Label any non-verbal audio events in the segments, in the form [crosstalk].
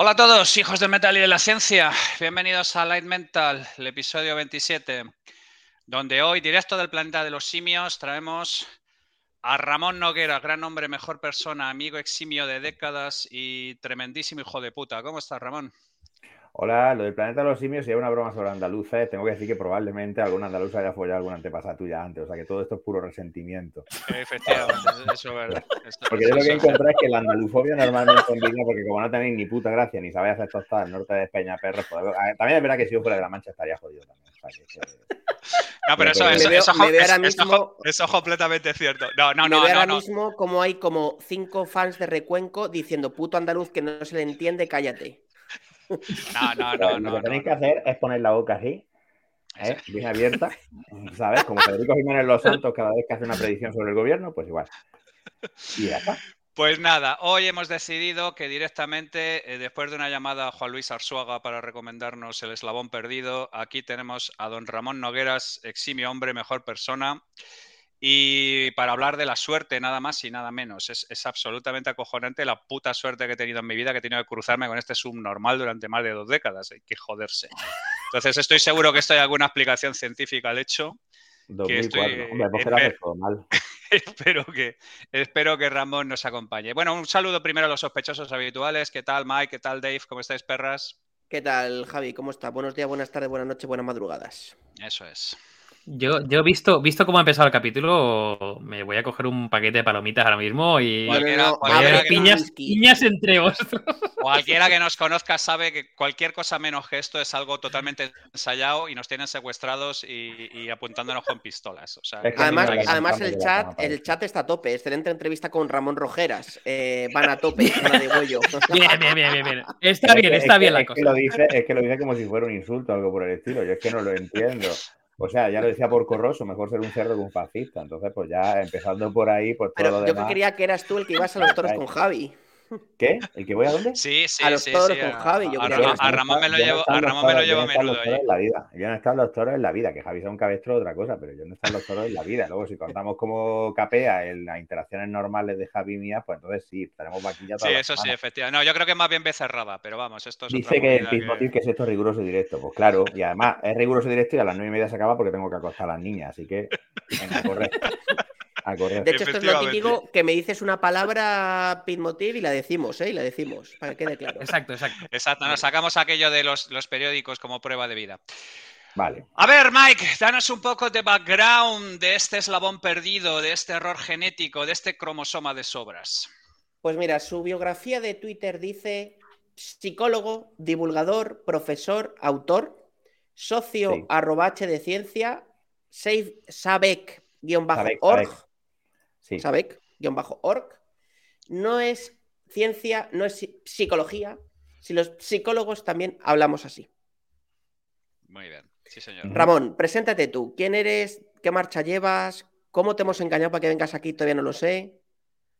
Hola a todos, hijos del metal y de la ciencia. Bienvenidos a Light Mental, el episodio 27, donde hoy, directo del planeta de los simios, traemos a Ramón Noguera, gran hombre, mejor persona, amigo eximio de décadas y tremendísimo hijo de puta. ¿Cómo estás, Ramón? Hola, lo del planeta de los simios sería una broma sobre andaluces. Tengo que decir que probablemente algún andaluz haya follado alguna antepasada tuya antes. O sea que todo esto es puro resentimiento. Efectivamente, eso es verdad. porque yo lo que encontré es que la andalufobia normalmente combina porque como no tenéis ni puta gracia ni sabéis hacer tostadas al norte de España, perros, pues, también es verdad que si yo fuera de la Mancha estaría jodido también. No, pero eso, eso, eso, eso, es completamente cierto. No, no, no. Me no, ahora mismo como hay como cinco fans de Recuenco diciendo puto andaluz que no se le entiende, cállate. No, no, no. Lo que tenéis que hacer es poner la boca así, ¿eh? bien abierta, ¿sabes? Como Federico Jiménez Los [laughs] Santos cada vez que hace una predicción sobre el gobierno, pues igual. Y ya está. Pues nada, hoy hemos decidido que directamente, eh, después de una llamada a Juan Luis Arzuaga para recomendarnos el eslabón perdido, aquí tenemos a don Ramón Nogueras, eximio hombre, mejor persona, y para hablar de la suerte, nada más y nada menos. Es, absolutamente acojonante la puta suerte que he tenido en mi vida, que he tenido que cruzarme con este subnormal durante más de dos décadas. Hay que joderse. Entonces, estoy seguro que esto hay alguna explicación científica al hecho. que estoy, pues [laughs] espero, que, espero que Ramón nos acompañe. Bueno, un saludo primero a los sospechosos habituales. ¿Qué tal, Mike? ¿Qué tal, Dave? ¿Cómo estáis, perras? ¿Qué tal, Javi? ¿Cómo está? Buenos días, buenas tardes, buenas noches, buenas madrugadas. Eso es. Yo, yo visto, visto cómo ha empezado el capítulo, me voy a coger un paquete de palomitas ahora mismo y cualquiera, piñas, entre vosotros. Cualquiera que nos conozca sabe que cualquier cosa menos que esto es algo totalmente ensayado y nos tienen secuestrados y, apuntándonos con pistolas. además, además el chat, el chat está a tope. Excelente entrevista con Ramón Rojeras. Eh, van a tope, van [laughs] de Bien, bien, bien, bien, Está bien, está bien la cosa. lo dice, es que lo dice como si fuera un insulto o algo por el estilo. Yo es que no lo entiendo. O sea, ya lo decía por corroso, mejor ser un cerdo que un fascista. Entonces, pues ya empezando por ahí, pues todo lo demás. Yo creía que eras tú el que ibas a los toros con Javi. ¿Qué? ¿El que voy a dónde? Sí, sí, a los sí. toros con Javi. Yo a, Ramón me lo llevo, a Ramón me lo llevo a menudo ahí. La vida. Yo no están los toros en la vida, que Javi sea un cabestro otra cosa, pero yo no están los toros en la vida. Luego, si contamos como capea en las interacciones normales de Javi mía, pues entonces sí, estaremos vaquilla Sí, eso sí, efectivamente. No, yo creo que más bien becerrada, pero vamos, esto es Dice que el Pismotiv que... es esto riguroso y directo. Pues claro, y además es riguroso y directo y a las nueve y media se acaba porque tengo que acostar a las niñas, así que venga, correcto. De hecho, esto es lo típico que me dices una palabra Pitmotiv y la decimos, ¿eh? Y la decimos, para que quede claro. Exacto, exacto. Exacto, nos sacamos aquello de los, periódicos como prueba de vida. Vale. A ver, Mike, danos un poco de background de este eslabón perdido, de este error genético, de este cromosoma de sobras. Pues mira, su biografía de Twitter dice psicólogo, divulgador, profesor, autor, socio arroba de ciencia, sabec-org, sí. Sabec-org, no es ciencia, no es psicología. Si los psicólogos también hablamos así. Muy bien, sí, señor. Ramón, preséntate tú. ¿Quién eres? ¿Qué marcha llevas? ¿Cómo te hemos engañado para que vengas aquí? Todavía no lo sé.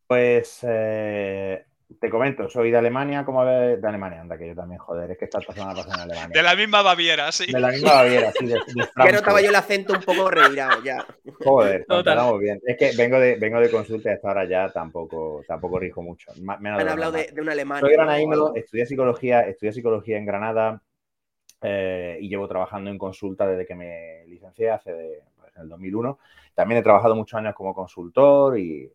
Pues eh, te comento, soy de Alemania, ¿cómo ves? De Alemania, anda, que yo también, joder, es que esta persona pasa en Alemania. De la misma Baviera, sí. De la misma Baviera, sí. De, ya [laughs] notaba yo el acento un poco revirado, ya. Joder, estamos bien. Es que vengo de, vengo de consulta y hasta ahora ya tampoco, tampoco rijo mucho. Me, han hablado de, de, un alemán. Soy granadino, estudié psicología, estudié psicología en Granada eh, y llevo trabajando en consulta desde que me licencié hace de, pues, en el 2001. También he trabajado muchos años como consultor y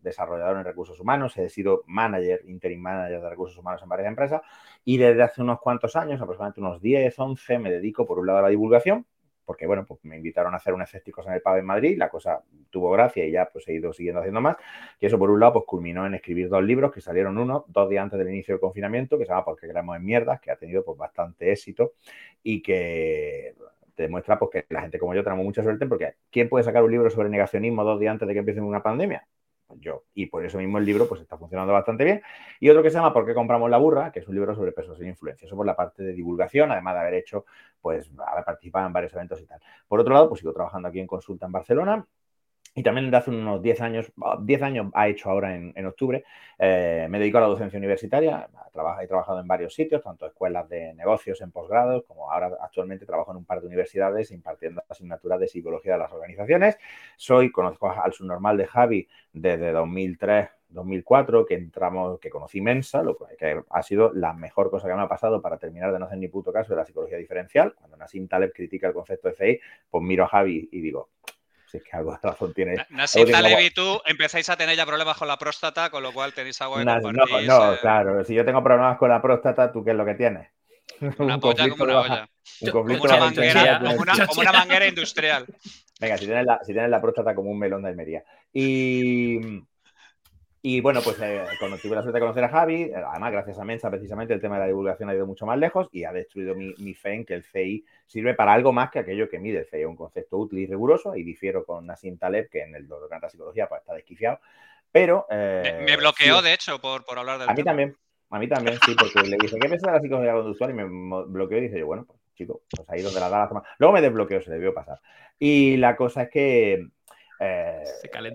desarrollador en recursos humanos, he sido manager, interim manager de recursos humanos en varias empresas y desde hace unos cuantos años, aproximadamente unos 10, 11, me dedico por un lado a la divulgación, porque bueno, pues me invitaron a hacer un Escépticos en el Pub en Madrid, la cosa tuvo gracia y ya pues he ido siguiendo haciendo más. Y eso por un lado pues culminó en escribir dos libros que salieron uno, dos días antes del inicio del confinamiento, que se llama Porque creemos en mierdas, que ha tenido pues bastante éxito y que demuestra pues que la gente como yo tenemos mucha suerte porque ¿quién puede sacar un libro sobre negacionismo dos días antes de que empiece una pandemia? Yo. Y por eso mismo el libro pues está funcionando bastante bien. Y otro que se llama ¿Por qué compramos la burra? que es un libro sobre pesos e influencia. Eso por la parte de divulgación, además de haber hecho, pues, haber participado en varios eventos y tal. Por otro lado, pues sigo trabajando aquí en consulta en Barcelona y también desde hace unos 10 años, 10 años ha hecho ahora en, octubre, eh, me dedico a la docencia universitaria. He trabajado en varios sitios, tanto escuelas de negocios en posgrados, como ahora actualmente trabajo en un par de universidades impartiendo asignaturas de psicología de las organizaciones. Soy, conozco al subnormal de Javi desde 2003, 2004, que entramos, que conocí Mensa, lo que ha sido la mejor cosa que me ha pasado para terminar de no hacer ni puto caso de la psicología diferencial. Cuando Nassim Taleb critica el concepto de CI, pues miro a Javi y digo, si es que algo de razón tiene. Nassim Taleb y tú empezáis a tener ya problemas con la próstata, con lo cual tenéis algo de no, no, eh. claro. Si yo tengo problemas con la próstata, ¿tú qué es lo que tienes? Una [laughs] polla como una olla. como, una manguera, como, una, manguera, industrial. Venga, si tienes, la, si tienes la próstata como un melón de Almería. Y, y bueno, pues eh, cuando tuve la suerte de conocer a Javi, además gracias a Mensa precisamente el tema de la divulgación ha ido mucho más lejos y ha destruido mi, fe en que el CI sirve para algo más que aquello que mide. El CI es un concepto útil y riguroso y difiero con Nassim Taleb que en el doctor de psicología pues, está desquiciado. Pero... Eh, me, bloqueó, de hecho, por, por hablar del A mí también. A mí también, sí, porque le dije, ¿qué piensas de la psicología conductual? Y me bloqueó y dije yo, bueno, pues chico, pues ahí donde la da la toma. Luego me desbloqueó, se debió pasar. Y la cosa es que eh,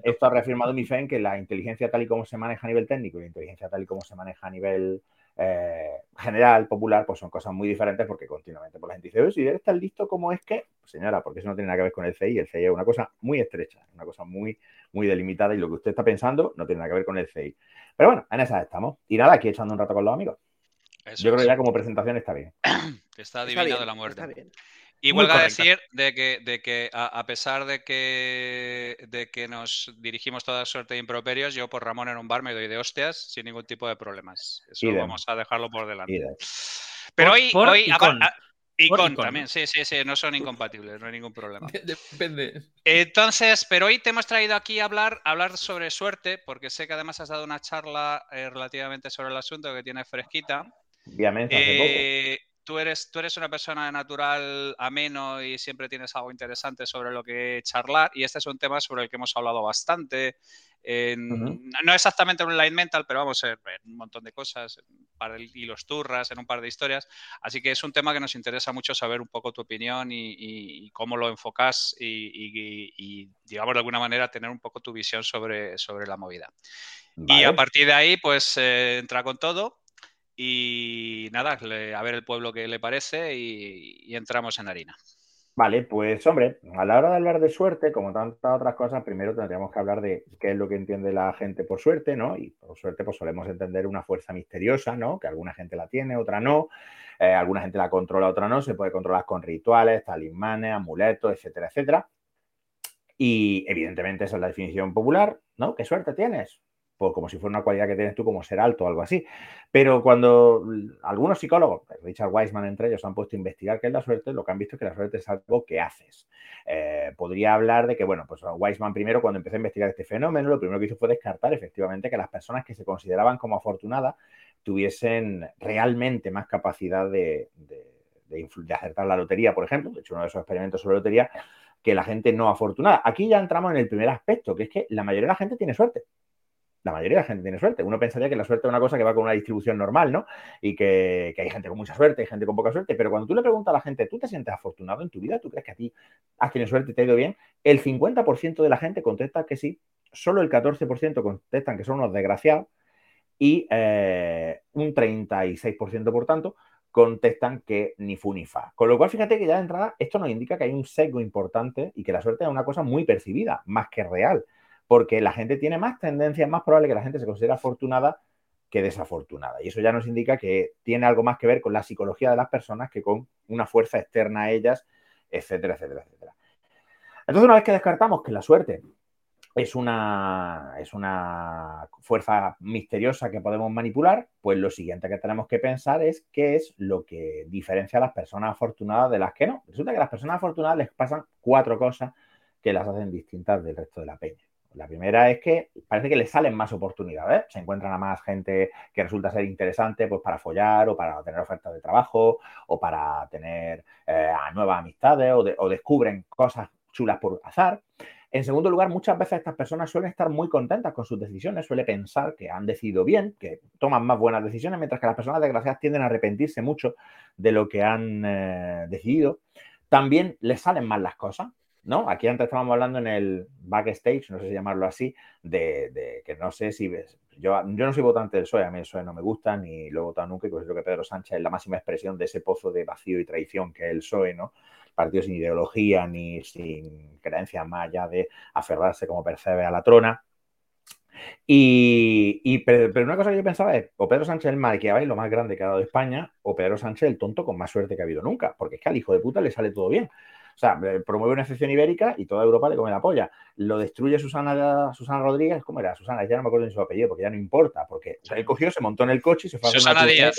esto ha reafirmado mi fe en que la inteligencia tal y como se maneja a nivel técnico y la inteligencia tal y como se maneja a nivel eh, general, popular, pues son cosas muy diferentes porque continuamente por pues la gente dice, si eres tan listo como es que, pues señora, porque eso no tiene nada que ver con el CI, el CI es una cosa muy estrecha, una cosa muy, muy delimitada y lo que usted está pensando no tiene nada que ver con el CI. Pero bueno, en esas estamos. Y nada, aquí echando un rato con los amigos. Yo creo que ya como presentación está bien. Está adivinado la muerte. Y vuelvo a decir de que, de que a, pesar de que, de que nos dirigimos toda suerte de improperios, yo por Ramón en un bar me doy de hostias sin ningún tipo de problemas. Eso vamos a dejarlo por delante. Pero hoy, hoy y con también, sí, sí, sí, no son incompatibles, no hay ningún problema. [laughs] Depende. Entonces, pero hoy te hemos traído aquí a hablar, hablar sobre suerte, porque sé que además has dado una charla eh, relativamente sobre el asunto que tiene fresquita. Obviamente, eh, Tú eres, tú eres una persona natural ameno y siempre tienes algo interesante sobre lo que charlar y este es un tema sobre el que hemos hablado bastante no exactamente un light mental, pero vamos a ver un montón de cosas, y los turras, en un par de historias. Así que es un tema que nos interesa mucho saber un poco tu opinión y, cómo lo enfocas y, digamos, de alguna manera tener un poco tu visión sobre, sobre la movida. Y a partir de ahí, pues eh, entra con todo y nada, a ver el pueblo que le parece y entramos en harina. Vale, pues hombre, a la hora de hablar de suerte, como tantas otras cosas, primero tendríamos que hablar de qué es lo que entiende la gente por suerte, ¿no? Y por suerte, pues solemos entender una fuerza misteriosa, ¿no? Que alguna gente la tiene, otra no. Eh, alguna gente la controla, otra no. Se puede controlar con rituales, talismanes, amuletos, etcétera, etcétera. Y evidentemente esa es la definición popular, ¿no? ¿Qué suerte tienes? Como si fuera una cualidad que tienes tú como ser alto o algo así. Pero cuando algunos psicólogos, Richard Weisman entre ellos, han puesto a investigar qué es la suerte, lo que han visto es que la suerte es algo que haces. Eh, podría hablar de que, bueno, pues Weisman primero cuando empezó a investigar este fenómeno, lo primero que hizo fue descartar efectivamente que las personas que se consideraban como afortunadas tuviesen realmente más capacidad de, de acertar la lotería, por ejemplo. De hecho, uno de esos experimentos sobre lotería que la gente no afortunada. Aquí ya entramos en el primer aspecto, que es que la mayoría de la gente tiene suerte la mayoría de la gente tiene suerte. Uno pensaría que la suerte es una cosa que va con una distribución normal, ¿no? Y que, hay gente con mucha suerte, hay gente con poca suerte, pero cuando tú le preguntas a la gente, ¿tú te sientes afortunado en tu vida? ¿Tú crees que a ti has tenido suerte te ha ido bien? El 50% de la gente contesta que sí, solo el 14% contestan que son unos desgraciados y eh, un 36% por tanto contestan que ni fu ni fa. Con lo cual, fíjate que ya de entrada esto nos indica que hay un sesgo importante y que la suerte es una cosa muy percibida, más que real porque la gente tiene más tendencia, es más probable que la gente se considere afortunada que desafortunada. Y eso ya nos indica que tiene algo más que ver con la psicología de las personas que con una fuerza externa a ellas, etcétera, etcétera, etcétera. Entonces, una vez que descartamos que la suerte es una, es una fuerza misteriosa que podemos manipular, pues lo siguiente que tenemos que pensar es qué es lo que diferencia a las personas afortunadas de las que no. Resulta que a las personas afortunadas les pasan cuatro cosas que las hacen distintas del resto de la peña. La primera es que parece que les salen más oportunidades, se encuentran a más gente que resulta ser interesante pues, para follar o para tener ofertas de trabajo o para tener eh, nuevas amistades o, descubren cosas chulas por azar. En segundo lugar, muchas veces estas personas suelen estar muy contentas con sus decisiones, suelen pensar que han decidido bien, que toman más buenas decisiones, mientras que las personas desgraciadas tienden a arrepentirse mucho de lo que han eh, decidido. También les salen mal las cosas, ¿no? Aquí antes estábamos hablando en el backstage, no sé si llamarlo así, de, que no sé si ves. Yo, yo no soy votante del PSOE, a mí el PSOE no me gusta, ni lo he votado nunca, y considero que Pedro Sánchez es la máxima expresión de ese pozo de vacío y traición que es el PSOE, ¿no? Partido sin ideología ni sin creencias más allá de aferrarse como percebe a la trona. Y, pero, una cosa que yo pensaba es, o Pedro Sánchez el Maquiavel, lo más grande que ha dado España, o Pedro Sánchez el tonto con más suerte que ha habido nunca, porque es que al hijo de puta le sale todo bien. O sea, promueve una excepción ibérica y toda Europa le come la polla. Lo destruye Susana, Susana Rodríguez, ¿cómo era? Susana, ya no me acuerdo de su apellido porque ya no importa, porque él cogió, se montó en el coche y se fue a Susana Díaz.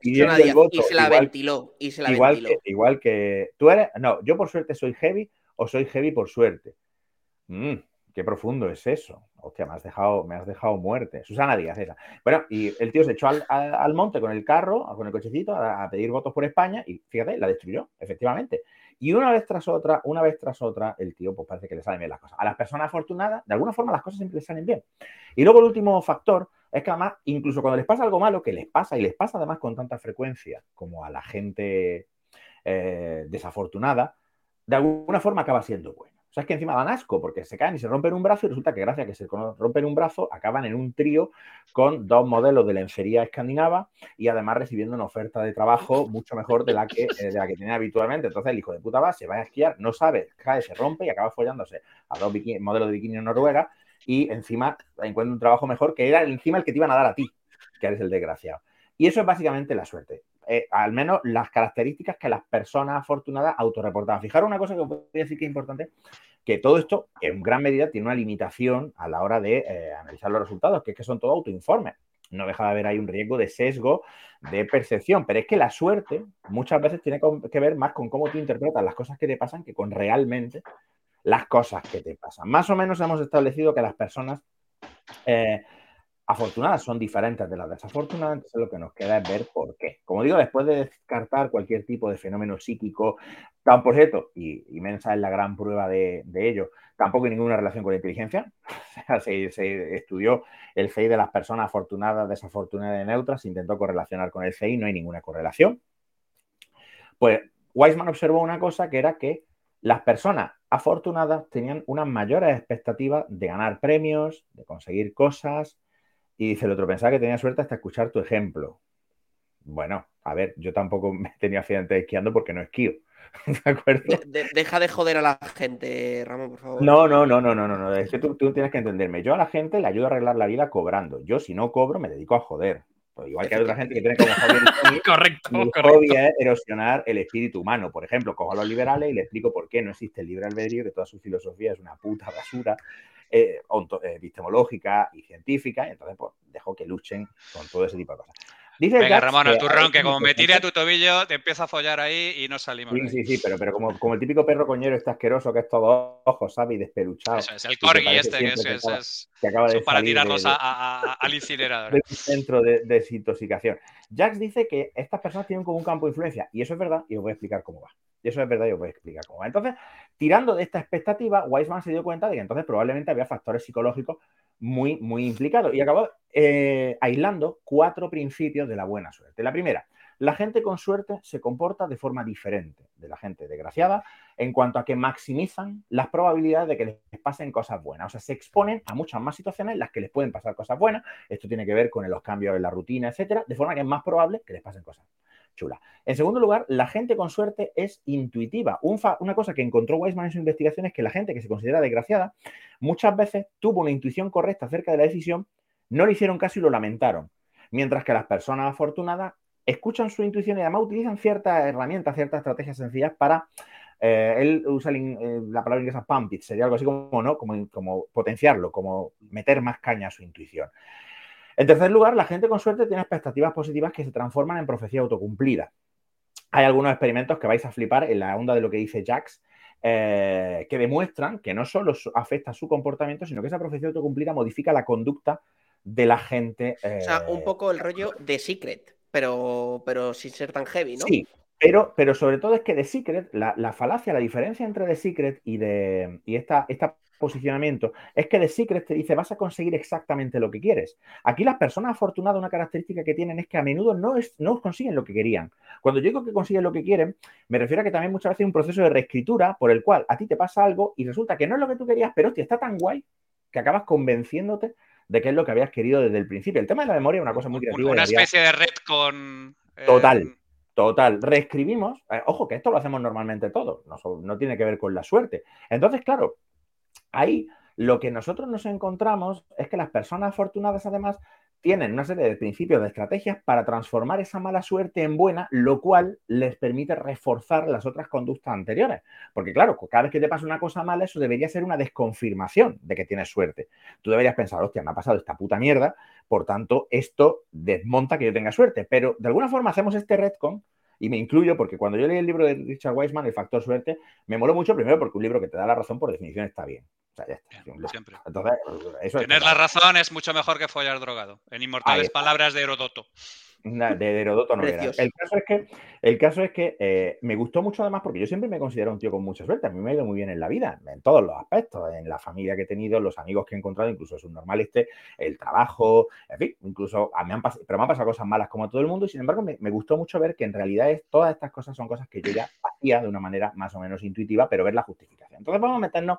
Y, el voto, y se la ventiló. Y se la igual, ventiló. Que, igual que tú eres, no, yo por suerte soy heavy o soy heavy por suerte. Mm, qué profundo es eso. Hostia, me has dejado, me has dejado muerte. Susana Díaz, esa. Bueno, y el tío se echó al, monte con el carro, con el cochecito, a, pedir votos por España y fíjate, la destruyó, efectivamente. Y una vez tras otra, una vez tras otra, el tío pues parece que le salen bien las cosas. A las personas afortunadas, de alguna forma las cosas siempre salen bien. Y luego el último factor es que además, incluso cuando les pasa algo malo, que les pasa y les pasa además con tanta frecuencia como a la gente eh, desafortunada, de alguna forma acaba siendo bueno. Es que encima dan asco porque se caen y se rompen un brazo y resulta que gracias a que se rompen un brazo acaban en un trío con dos modelos de lencería escandinava y además recibiendo una oferta de trabajo mucho mejor de la que, eh, que tenía habitualmente. Entonces el hijo de puta va, se va a esquiar, no sabe, cae, se rompe y acaba follándose a dos modelos de bikini en Noruega y encima encuentra un trabajo mejor que era encima el que te iban a dar a ti, que eres el desgraciado. Y eso es básicamente la suerte. Eh, al menos las características que las personas afortunadas autorreportaban. Fijaros una cosa que os voy a decir que es importante, que todo esto en gran medida tiene una limitación a la hora de eh, analizar los resultados, que es que son todo autoinformes. No deja de haber ahí un riesgo de sesgo de percepción, pero es que la suerte muchas veces tiene que ver más con cómo tú interpretas las cosas que te pasan que con realmente las cosas que te pasan. Más o menos hemos establecido que las personas eh, afortunadas son diferentes de las desafortunadas, entonces lo que nos queda es ver por qué. Como digo, después de descartar cualquier tipo de fenómeno psíquico, tan por cierto, y, Mensa es la gran prueba de, ello, tampoco hay ninguna relación con la inteligencia. [laughs] se, se, estudió el CI de las personas afortunadas, desafortunadas y neutras, se intentó correlacionar con el CI, no hay ninguna correlación. Pues Weisman observó una cosa que era que las personas afortunadas tenían unas mayores expectativas de ganar premios, de conseguir cosas, y dice el otro, pensaba que tenía suerte hasta escuchar tu ejemplo. Bueno, a ver, yo tampoco [laughs] me tenía accidentes esquiando porque no esquío. [laughs] ¿De acuerdo? deja de joder a la gente, Ramón, por favor. No, no, no, no, no, no. Es que tú, tienes que entenderme. Yo a la gente le ayudo a arreglar la vida cobrando. Yo, si no cobro, me dedico a joder. Pues igual que hay otra gente que tiene como hobby. [laughs] correcto, mi hobby es erosionar el espíritu humano. Por ejemplo, cojo a los liberales y le explico por qué no existe el libre albedrío, que toda su filosofía es una puta basura eh, eh, epistemológica y científica, y entonces pues dejo que luchen con todo ese tipo de cosas. Venga, Ramón, el turrón, que como me tire a tu tobillo, te empieza a follar ahí y no salimos. Sí, sí, sí, pero, pero como, como, el típico perro coñero este asqueroso que es todo ojos, ¿sabes? Y despeluchado. Eso es, el corgi este, que, es, es, que acaba de para tirarlos al incinerador. un centro de desintoxicación. Jax dice que estas personas tienen como un campo de influencia, y eso es verdad, y os voy a explicar cómo va. Y eso es verdad, y os voy a explicar cómo va. Entonces, tirando de esta expectativa, Weisman se dio cuenta de que entonces probablemente había factores psicológicos muy, muy implicados y acabó eh, aislando cuatro principios de la buena suerte. La primera, la gente con suerte se comporta de forma diferente de la gente desgraciada en cuanto a que maximizan las probabilidades de que les pasen cosas buenas. O sea, se exponen a muchas más situaciones en las que les pueden pasar cosas buenas. Esto tiene que ver con los cambios en la rutina, etcétera, de forma que es más probable que les pasen cosas En segundo lugar, la gente con suerte es intuitiva. una cosa que encontró Weisman en su investigación es que la gente que se considera desgraciada muchas veces tuvo una intuición correcta acerca de la decisión, no le hicieron caso y lo lamentaron. Mientras que las personas afortunadas escuchan su intuición y además utilizan ciertas herramientas, ciertas estrategias sencillas para eh, él usa eh, la palabra inglesa pump it, sería algo así como, ¿no? como, como potenciarlo, como meter más caña a su intuición. En tercer lugar, la gente con suerte tiene expectativas positivas que se transforman en profecía autocumplida. Hay algunos experimentos que vais a flipar en la onda de lo que dice Jax, eh, que demuestran que no solo afecta su comportamiento, sino que esa profecía autocumplida modifica la conducta de la gente. O sea, un poco el rollo de Secret, pero, pero sin ser tan heavy, ¿no? Sí, pero, pero sobre todo es que The Secret, la, falacia, la diferencia entre The Secret y, de, y esta, esta posicionamiento es que The Secret te dice vas a conseguir exactamente lo que quieres. Aquí las personas afortunadas, una característica que tienen es que a menudo no, es, no consiguen lo que querían. Cuando yo digo que consiguen lo que quieren, me refiero a que también muchas veces hay un proceso de reescritura por el cual a ti te pasa algo y resulta que no es lo que tú querías, pero hostia, está tan guay que acabas convenciéndote de que es lo que habías querido desde el principio. El tema de la memoria es una cosa muy creativa. Una especie de red con... Eh, Total. Total, reescribimos, eh, ojo que esto lo hacemos normalmente todos, no, no, tiene que ver con la suerte. Entonces, claro, ahí Lo que nosotros nos encontramos es que las personas afortunadas, además, tienen una serie de principios, de estrategias para transformar esa mala suerte en buena, lo cual les permite reforzar las otras conductas anteriores. Porque claro, cada vez que te pasa una cosa mala, eso debería ser una desconfirmación de que tienes suerte. Tú deberías pensar, hostia, me ha pasado esta puta mierda, por tanto, esto desmonta que yo tenga suerte. Pero de alguna forma hacemos este retcon y me incluyo porque cuando yo leí el libro de Richard Weisman, El factor suerte, me moló mucho primero porque un libro que te da la razón por definición está bien. Siempre. Tener la razón es mucho mejor que follar drogado. En inmortales palabras de Herodoto. De, Herodoto no era. El caso es que, el caso es que eh, me gustó mucho además porque yo siempre me considero un tío con mucha suerte. A mí me ha ido muy bien en la vida, en todos los aspectos, en la familia que he tenido, los amigos que he encontrado, incluso es un normal este, el trabajo, en fin, incluso a mí han pasado, pero me han pasado cosas malas como a todo el mundo y sin embargo me, me, gustó mucho ver que en realidad es, todas estas cosas son cosas que yo ya hacía de una manera más o menos intuitiva, pero ver la justificación. Entonces vamos a meternos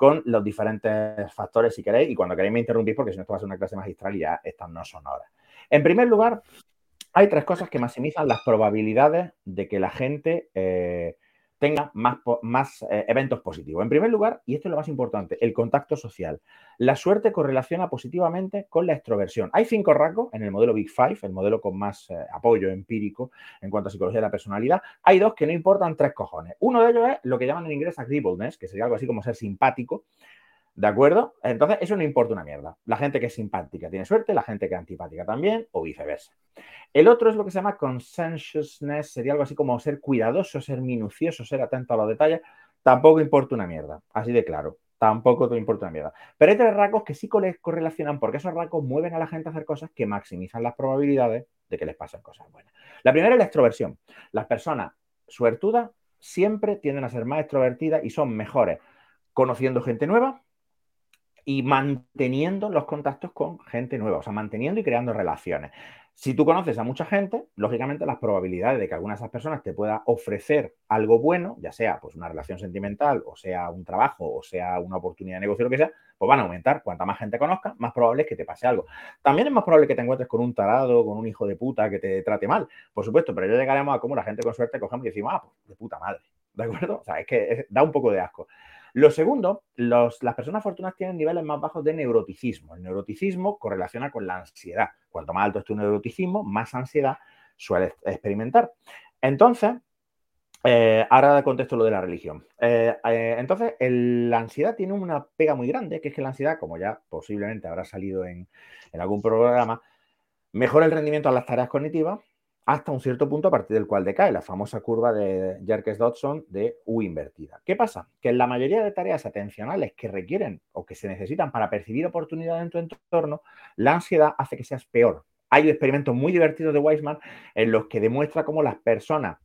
con los diferentes factores si queréis y cuando queréis me interrumpís porque si no esto va a ser una clase magistral y ya estas no son horas. En primer lugar, hay tres cosas que maximizan las probabilidades de que la gente eh, tenga más, eh, eventos positivos. En primer lugar, y esto es lo más importante, el contacto social. La suerte correlaciona positivamente con la extroversión. Hay cinco rasgos en el modelo Big Five, el modelo con más eh, apoyo empírico en cuanto a psicología de la personalidad. Hay dos que no importan tres cojones. Uno de ellos es lo que llaman en inglés agreeableness, que sería algo así como ser simpático. ¿De acuerdo? Entonces, eso no importa una mierda. La gente que es simpática tiene suerte, la gente que es antipática también, o viceversa. El otro es lo que se llama conscientiousness, sería algo así como ser cuidadoso, ser minucioso, ser atento a los detalles. Tampoco importa una mierda, así de claro. Tampoco te importa una mierda. Pero hay tres rasgos que sí correlacionan porque esos rasgos mueven a la gente a hacer cosas que maximizan las probabilidades de que les pasen cosas buenas. La primera es la extroversión. Las personas suertudas siempre tienden a ser más extrovertidas y son mejores conociendo gente nueva, y manteniendo los contactos con gente nueva, o sea, manteniendo y creando relaciones. Si tú conoces a mucha gente, lógicamente las probabilidades de que alguna de esas personas te pueda ofrecer algo bueno, ya sea pues una relación sentimental, o sea un trabajo, o sea una oportunidad de negocio, lo que sea, pues van a aumentar. Cuanta más gente conozca, más probable es que te pase algo. También es más probable que te encuentres con un tarado, con un hijo de puta que te trate mal, por supuesto, pero ya llegaremos a cómo la gente con suerte cogemos y decimos, ah, pues de puta madre, ¿de acuerdo? O sea, es que da un poco de asco. Lo segundo, las personas fortunas tienen niveles más bajos de neuroticismo. El neuroticismo correlaciona con la ansiedad. Cuanto más alto es tu neuroticismo, más ansiedad sueles experimentar. Entonces, eh, ahora contesto lo de la religión. Eh, eh, entonces, la ansiedad tiene una pega muy grande, que es que la ansiedad, como ya posiblemente habrá salido en, en algún programa, mejora el rendimiento a las tareas cognitivas, hasta un cierto punto a partir del cual decae, la famosa curva de Jerkes-Dodson de U invertida. ¿Qué pasa? Que en la mayoría de tareas atencionales que requieren o que se necesitan para percibir oportunidad en tu entorno, la ansiedad hace que seas peor. Hay experimentos muy divertidos de Weisman en los que demuestra cómo las personas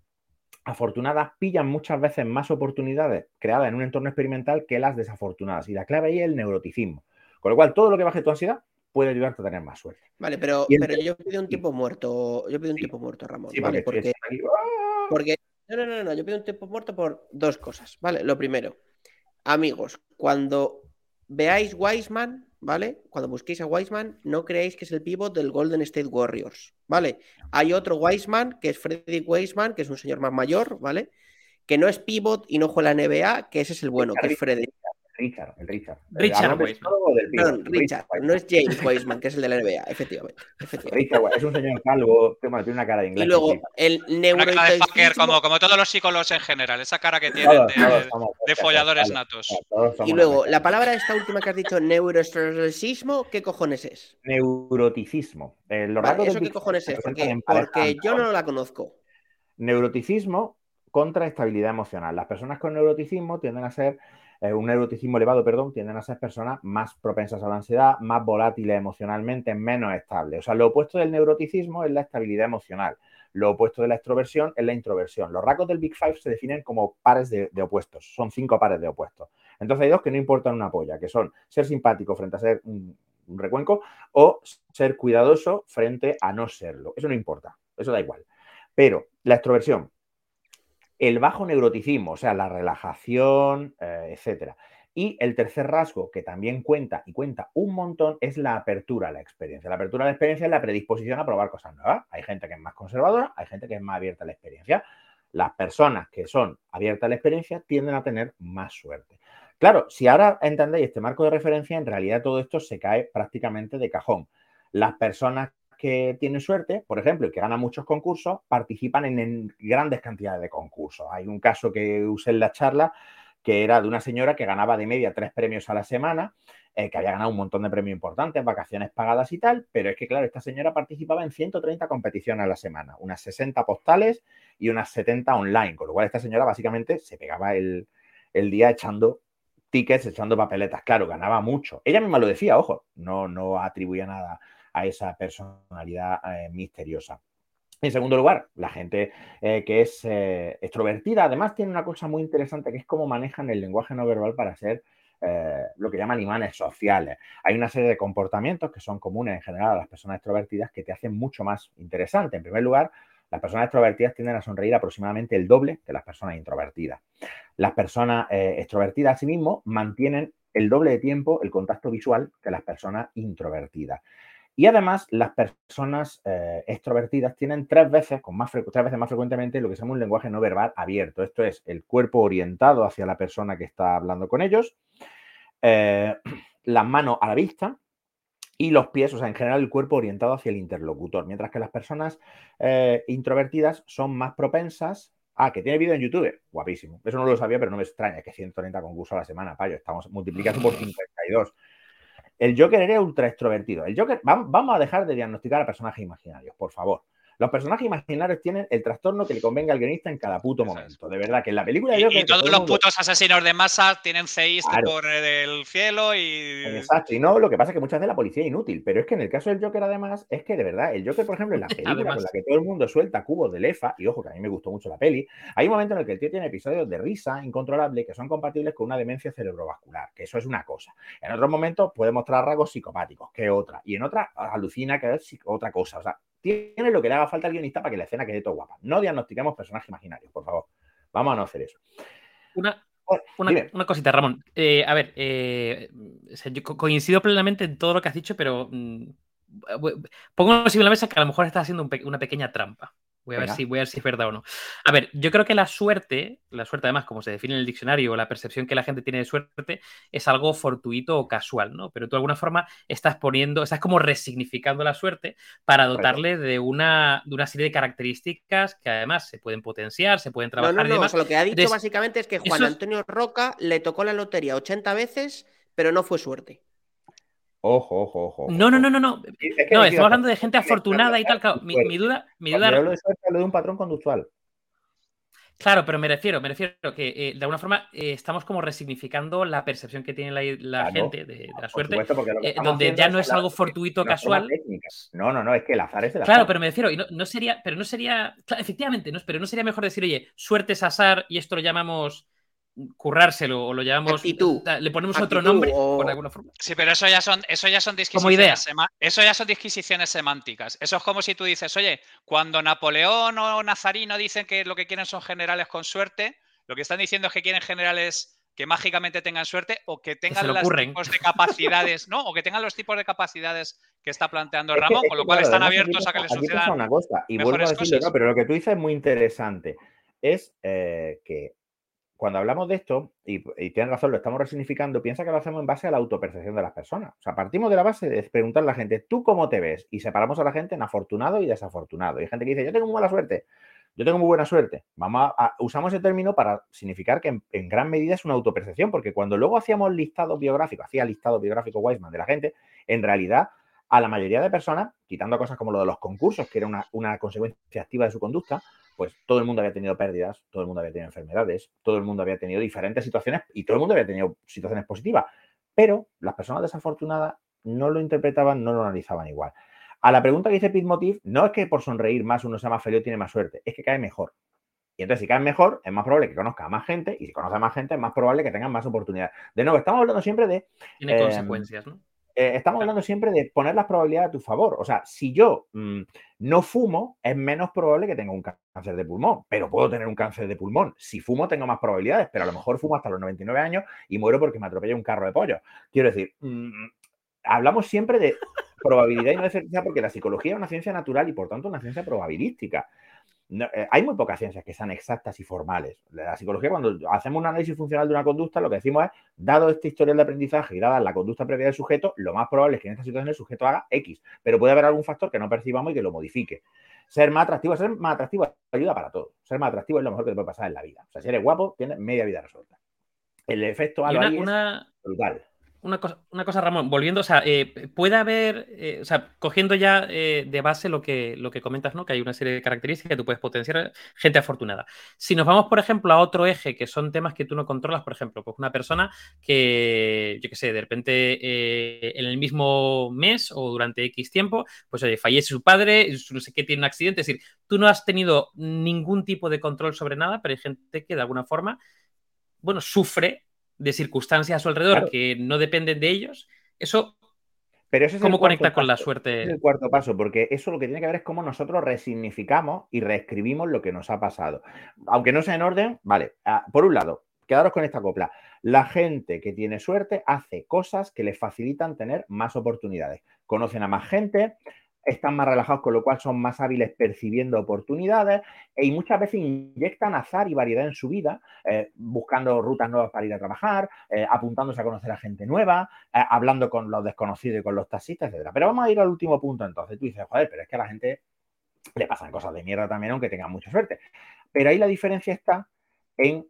afortunadas pillan muchas veces más oportunidades creadas en un entorno experimental que las desafortunadas. Y la clave ahí es el neuroticismo. Con lo cual, todo lo que baje tu ansiedad puede ayudarte a tener más suerte. Vale, pero, pero yo pido un tiempo muerto, yo pido un tiempo muerto, Ramón, ¿vale? Porque, ¡ah! porque, no, no, no, no, yo pido un tiempo muerto por dos cosas, ¿vale? Lo primero, amigos, cuando veáis Wiseman, ¿vale? Cuando busquéis a Wiseman, no creéis que es el pivot del Golden State Warriors, ¿vale? Hay otro Wiseman, que es Freddy Wiseman, que es un señor más mayor, ¿vale? Que no es pivot y no juega la NBA, que ese es el bueno, que es Freddy. Richard, el Richard. Richard Weisman. Richard, no es James Weisman, que es el de la NBA, efectivamente. Richard, es un señor calvo, tiene una cara de inglés. Y luego, el neurointensivismo... como, como todos los psicólogos en general, esa cara que tienen de, folladores natos. Y luego, la palabra esta última que has dicho, neuroestrosismo, ¿qué cojones es? Neuroticismo. Eh, ¿Eso qué cojones es? Porque, porque yo no la conozco. Neuroticismo contra estabilidad emocional. Las personas con neuroticismo tienden a ser eh, un neuroticismo elevado, perdón, tienden a ser personas más propensas a la ansiedad, más volátiles emocionalmente, menos estables. O sea, lo opuesto del neuroticismo es la estabilidad emocional. Lo opuesto de la extroversión es la introversión. Los rasgos del Big Five se definen como pares de, opuestos. Son cinco pares de opuestos. Entonces hay dos que no importan una polla, que son ser simpático frente a ser un, un recuenco o ser cuidadoso frente a no serlo. Eso no importa. Eso da igual. Pero la extroversión, el bajo neuroticismo, o sea, la relajación, eh, etcétera. Y el tercer rasgo que también cuenta y cuenta un montón es la apertura a la experiencia. La apertura a la experiencia es la predisposición a probar cosas nuevas. Hay gente que es más conservadora, hay gente que es más abierta a la experiencia. Las personas que son abiertas a la experiencia tienden a tener más suerte. Claro, si ahora entendéis este marco de referencia, en realidad todo esto se cae prácticamente de cajón. Las personas que tienen suerte, por ejemplo, y que ganan muchos concursos, participan en, grandes cantidades de concursos. Hay un caso que usé en la charla que era de una señora que ganaba de media tres premios a la semana, eh, que había ganado un montón de premios importantes, vacaciones pagadas y tal, pero es que, claro, esta señora participaba en 130 competiciones a la semana, unas 60 postales y unas 70 online, con lo cual esta señora básicamente se pegaba el, día echando tickets, echando papeletas. Claro, ganaba mucho. Ella misma lo decía, ojo, no, no atribuía nada a esa personalidad eh, misteriosa. En segundo lugar, la gente eh, que es eh, extrovertida, además tiene una cosa muy interesante que es cómo manejan el lenguaje no verbal para ser lo que llaman imanes sociales. Hay una serie de comportamientos que son comunes en general a las personas extrovertidas que te hacen mucho más interesante. En primer lugar, las personas extrovertidas tienden a sonreír aproximadamente el doble que las personas introvertidas. Las personas extrovertidas, asimismo, mantienen el doble de tiempo el contacto visual que las personas introvertidas. Y además, las personas eh, extrovertidas tienen tres veces, con más tres veces más frecuentemente lo que se llama un lenguaje no verbal abierto. Esto es el cuerpo orientado hacia la persona que está hablando con ellos, eh, [clears throat] las manos a la vista y los pies, o sea, en general el cuerpo orientado hacia el interlocutor. Mientras que las personas eh, introvertidas son más propensas Ah, que tiene vídeo en YouTube. Guapísimo. Eso no lo sabía, pero no me extraña que 130 concursos a la semana, payo. Estamos multiplicando por 52. El Joker era ultra extrovertido. El Joker, vamos a dejar de diagnosticar a personajes imaginarios, por favor. Los personajes imaginarios tienen el trastorno que le convenga al guionista en cada puto momento. De verdad, que en la película. Y, y todos los putos asesinos de masa tienen CIs por el cielo y. Exacto. Y no, lo que pasa es que muchas veces la policía es inútil. Pero es que en el caso del Joker, además, es que de verdad, el Joker, por ejemplo, en la [laughs] película con la que todo el mundo suelta cubos de lefa, y ojo, que a mí me gustó mucho la peli, hay un momento en el que el tío tiene episodios de risa incontrolable que son compatibles con una demencia cerebrovascular, que eso es una cosa. En otros momentos puede mostrar rasgos psicopáticos, que otra. Y en otra alucina que es otra cosa. O sea, tiene lo que le haga falta al guionista para que la escena quede todo guapa. No diagnostiquemos personajes imaginarios, por favor. Vamos a no hacer eso. Una, una, cosita, Ramón. Eh, a ver, eh, yo coincido plenamente en todo lo que has dicho, pero mm, pongo en la mesa que a lo mejor estás haciendo una pequeña trampa. Voy a, ver si, voy a ver si es verdad o no. A ver, yo creo que la suerte, la suerte además, como se define en el diccionario, la percepción que la gente tiene de suerte, es algo fortuito o casual, ¿no? Pero tú de alguna forma estás poniendo, estás como resignificando la suerte para dotarle de una, de una serie de características que además se pueden potenciar, se pueden trabajar. No, no, no, y demás. lo que ha dicho básicamente es que Juan Antonio Roca le tocó la lotería 80 veces, pero no fue suerte. Ojo, ojo, ojo. No, no, no, no, no. no, estamos hablando de gente afortunada y tal. mi, duda. Mi duda... Hablo de, de un patrón conductual. Claro, pero me refiero, me refiero que eh, de alguna forma eh, estamos como resignificando la percepción que tiene la, gente de, la suerte, eh, donde ya no es algo fortuito casual. No, no, no, es que el azar es el azar. Claro, pero me refiero, y no, sería, pero no sería, efectivamente, no, pero no sería mejor decir, oye, suerte es azar y esto lo llamamos currárselo o lo llamamos le ponemos otro nombre por alguna forma. Sí, pero eso ya son eso ya son disquisiciones eso ya son disquisiciones semánticas. Eso es como si tú dices, "Oye, cuando Napoleón o Nazarino dicen que lo que quieren son generales con suerte, lo que están diciendo es que quieren generales que mágicamente tengan suerte o que tengan los tipos de capacidades, ¿no? O que tengan los tipos de capacidades que está planteando Ramón, con lo cual están abiertos a que les sucedan una cosa, y vuelvo a decirlo, pero lo que tú dices es muy interesante. Es eh, que cuando hablamos de esto, y, tienes razón, lo estamos resignificando, piensa que lo hacemos en base a la autopercepción de las personas. O sea, partimos de la base de preguntar a la gente, ¿tú cómo te ves? Y separamos a la gente en afortunado y desafortunado. Y hay gente que dice, yo tengo muy mala suerte, yo tengo muy buena suerte. Vamos a, usamos ese término para significar que en, gran medida es una autopercepción, porque cuando luego hacíamos listado biográfico, hacía listado biográfico Weisman de la gente, en realidad a la mayoría de personas, quitando cosas como lo de los concursos, que era una consecuencia activa de su conducta, pues todo el mundo había tenido pérdidas, todo el mundo había tenido enfermedades, todo el mundo había tenido diferentes situaciones y todo el mundo había tenido situaciones positivas. Pero las personas desafortunadas no lo interpretaban, no lo analizaban igual. A la pregunta que dice Pitmotiv, no es que por sonreír más uno sea más feliz o tiene más suerte, es que cae mejor. Y entonces, si cae mejor, es más probable que conozca a más gente, y si conoce a más gente, es más probable que tengan más oportunidades. De nuevo, estamos hablando siempre de. Tiene consecuencias, ¿no? Eh, estamos hablando siempre de poner las probabilidades a tu favor. O sea, si yo mm, no fumo, es menos probable que tenga un cáncer de pulmón, pero puedo tener un cáncer de pulmón. Si fumo, tengo más probabilidades, pero a lo mejor fumo hasta los 99 años y muero porque me atropella un carro de pollo. Quiero decir, mm, hablamos siempre de probabilidad y no de certeza porque la psicología es una ciencia natural y por tanto una ciencia probabilística. Eh, hay muy pocas ciencias que sean exactas y formales. La psicología, cuando hacemos un análisis funcional de una conducta, lo que decimos es, dado este historial de aprendizaje y dada la conducta previa del sujeto, lo más probable es que en esta situación el sujeto haga X, pero puede haber algún factor que no percibamos y que lo modifique. Ser más atractivo, ser más atractivo ayuda para todo. Ser más atractivo es lo mejor que te puede pasar en la vida. O sea, si eres guapo, tienes media vida resuelta. El efecto halo una, brutal una cosa, una cosa, Ramón, volviendo, o sea, eh, puede haber, eh, o sea, cogiendo ya eh, de base lo que, lo que comentas, ¿no? Que hay una serie de características que tú puedes potenciar, gente afortunada. Si nos vamos, por ejemplo, a otro eje, que son temas que tú no controlas, por ejemplo, pues una persona que, yo qué sé, de repente en el mismo mes o durante X tiempo, pues oye, fallece su padre, no sé qué, tiene un accidente, es decir, tú no has tenido ningún tipo de control sobre nada, pero hay gente que de alguna forma, bueno, sufre de circunstancias a su alrededor que no dependen de ellos, eso pero eso ¿Cómo conecta con la suerte? Es el cuarto paso, porque eso lo que tiene que ver es cómo nosotros resignificamos y reescribimos lo que nos ha pasado. Aunque no sea en orden, vale. Ah, por un lado, quedaros con esta copla. La gente que tiene suerte hace cosas que le facilitan tener más oportunidades. Conocen a más gente, están más relajados, con lo cual son más hábiles percibiendo oportunidades y muchas veces inyectan azar y variedad en su vida, eh, buscando rutas nuevas para ir a trabajar, eh, apuntándose a conocer a gente nueva, eh, hablando con los desconocidos y con los taxistas, etc. Pero vamos a ir al último punto entonces. Tú dices, joder, pero es que a la gente le pasan cosas de mierda también, aunque tengan mucha suerte. Pero ahí la diferencia está en